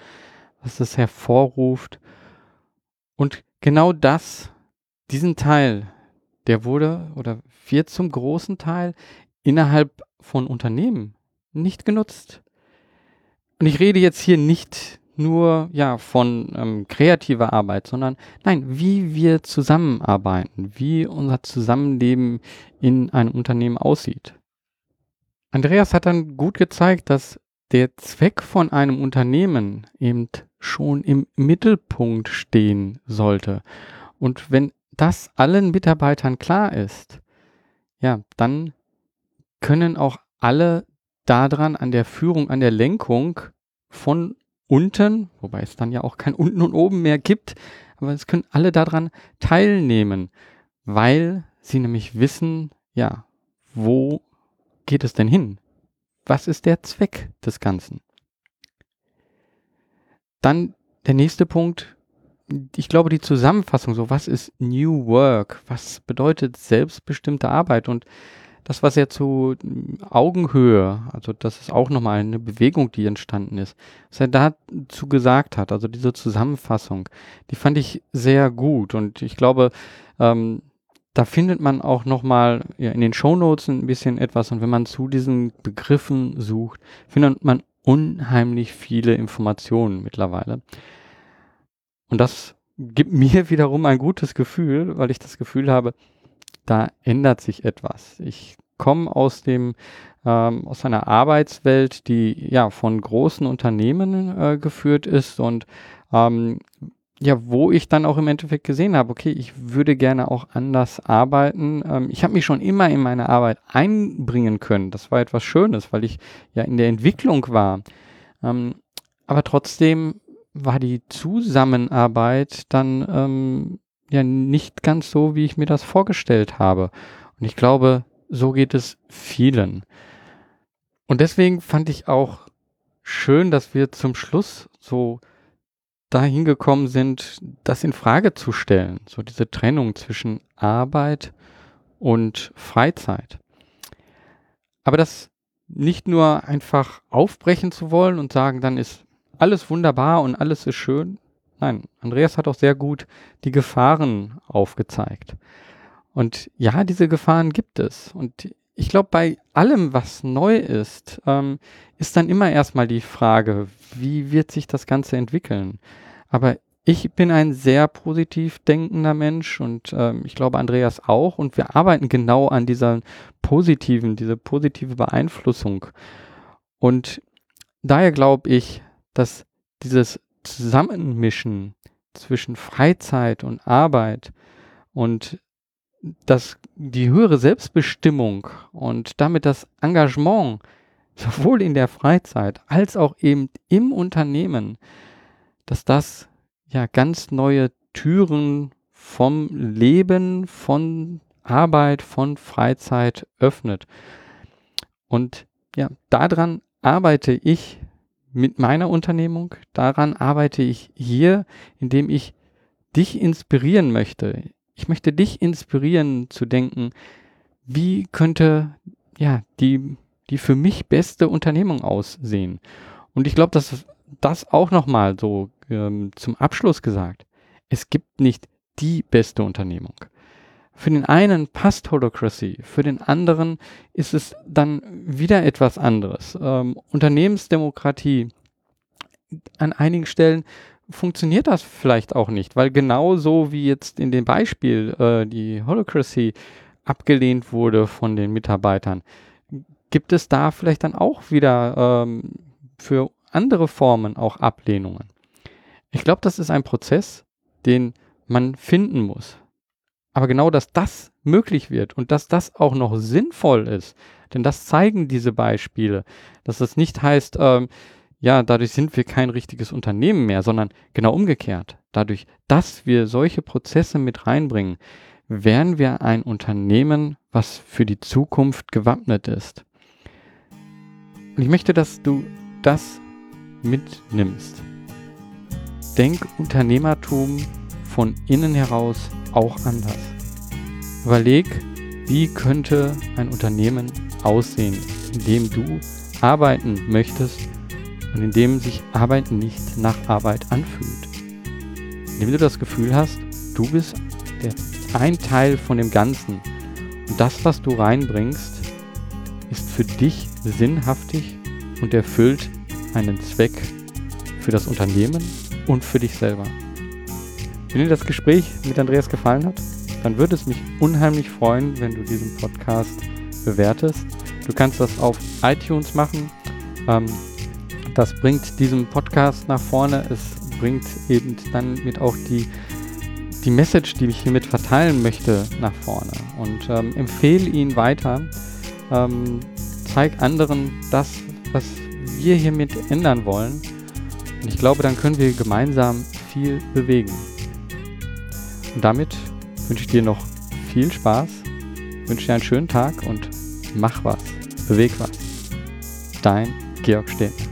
was es hervorruft. Und genau das, diesen Teil, der wurde oder wird zum großen Teil innerhalb von Unternehmen nicht genutzt. Und ich rede jetzt hier nicht nur ja von ähm, kreativer Arbeit, sondern nein, wie wir zusammenarbeiten, wie unser Zusammenleben in einem Unternehmen aussieht. Andreas hat dann gut gezeigt, dass der Zweck von einem Unternehmen eben schon im Mittelpunkt stehen sollte. Und wenn das allen Mitarbeitern klar ist, ja, dann können auch alle daran an der Führung, an der Lenkung von unten, wobei es dann ja auch kein unten und oben mehr gibt, aber es können alle daran teilnehmen, weil sie nämlich wissen, ja, wo geht es denn hin? Was ist der Zweck des Ganzen? Dann der nächste Punkt, ich glaube, die Zusammenfassung, so was ist New Work? Was bedeutet selbstbestimmte Arbeit? Und das, was er zu Augenhöhe, also das ist auch nochmal eine Bewegung, die entstanden ist, was er dazu gesagt hat, also diese Zusammenfassung, die fand ich sehr gut und ich glaube, ähm, da findet man auch nochmal ja, in den Shownotes ein bisschen etwas und wenn man zu diesen Begriffen sucht, findet man unheimlich viele Informationen mittlerweile. Und das gibt (laughs) mir wiederum ein gutes Gefühl, weil ich das Gefühl habe, da ändert sich etwas. Ich komme aus dem ähm, aus einer Arbeitswelt, die ja von großen Unternehmen äh, geführt ist und ähm, ja, wo ich dann auch im Endeffekt gesehen habe, okay, ich würde gerne auch anders arbeiten. Ähm, ich habe mich schon immer in meine Arbeit einbringen können. Das war etwas Schönes, weil ich ja in der Entwicklung war. Ähm, aber trotzdem war die Zusammenarbeit dann ähm, ja nicht ganz so, wie ich mir das vorgestellt habe. Und ich glaube, so geht es vielen. Und deswegen fand ich auch schön, dass wir zum Schluss so dahin gekommen sind, das in Frage zu stellen. So diese Trennung zwischen Arbeit und Freizeit. Aber das nicht nur einfach aufbrechen zu wollen und sagen, dann ist alles wunderbar und alles ist schön, Nein, Andreas hat auch sehr gut die Gefahren aufgezeigt. Und ja, diese Gefahren gibt es. Und ich glaube, bei allem, was neu ist, ähm, ist dann immer erstmal die Frage, wie wird sich das Ganze entwickeln? Aber ich bin ein sehr positiv denkender Mensch und ähm, ich glaube Andreas auch und wir arbeiten genau an dieser positiven, diese positive Beeinflussung. Und daher glaube ich, dass dieses Zusammenmischen zwischen Freizeit und Arbeit und das, die höhere Selbstbestimmung und damit das Engagement sowohl in der Freizeit als auch eben im Unternehmen, dass das ja ganz neue Türen vom Leben, von Arbeit, von Freizeit öffnet. Und ja, daran arbeite ich mit meiner Unternehmung. Daran arbeite ich hier, indem ich dich inspirieren möchte. Ich möchte dich inspirieren zu denken, wie könnte ja die, die für mich beste Unternehmung aussehen? Und ich glaube, dass das auch nochmal so ähm, zum Abschluss gesagt. Es gibt nicht die beste Unternehmung. Für den einen passt Holocracy, für den anderen ist es dann wieder etwas anderes. Ähm, Unternehmensdemokratie an einigen Stellen funktioniert das vielleicht auch nicht, weil genauso wie jetzt in dem Beispiel äh, die Holocracy abgelehnt wurde von den Mitarbeitern, gibt es da vielleicht dann auch wieder ähm, für andere Formen auch Ablehnungen. Ich glaube, das ist ein Prozess, den man finden muss. Aber genau, dass das möglich wird und dass das auch noch sinnvoll ist, denn das zeigen diese Beispiele, dass das nicht heißt, ähm, ja, dadurch sind wir kein richtiges Unternehmen mehr, sondern genau umgekehrt. Dadurch, dass wir solche Prozesse mit reinbringen, wären wir ein Unternehmen, was für die Zukunft gewappnet ist. Und ich möchte, dass du das mitnimmst. Denk Unternehmertum von innen heraus auch anders. Überleg, wie könnte ein Unternehmen aussehen, in dem du arbeiten möchtest und in dem sich Arbeit nicht nach Arbeit anfühlt. In dem du das Gefühl hast, du bist der, ein Teil von dem Ganzen und das, was du reinbringst, ist für dich sinnhaftig und erfüllt einen Zweck für das Unternehmen und für dich selber. Wenn dir das Gespräch mit Andreas gefallen hat, dann würde es mich unheimlich freuen, wenn du diesen Podcast bewertest. Du kannst das auf iTunes machen. Ähm, das bringt diesen Podcast nach vorne. Es bringt eben dann mit auch die, die Message, die ich hiermit verteilen möchte, nach vorne. Und ähm, empfehle ihn weiter. Ähm, zeig anderen das, was wir hiermit ändern wollen. Und ich glaube, dann können wir gemeinsam viel bewegen. Und damit wünsche ich dir noch viel Spaß, wünsche dir einen schönen Tag und mach was, beweg was. Dein Georg Stehn.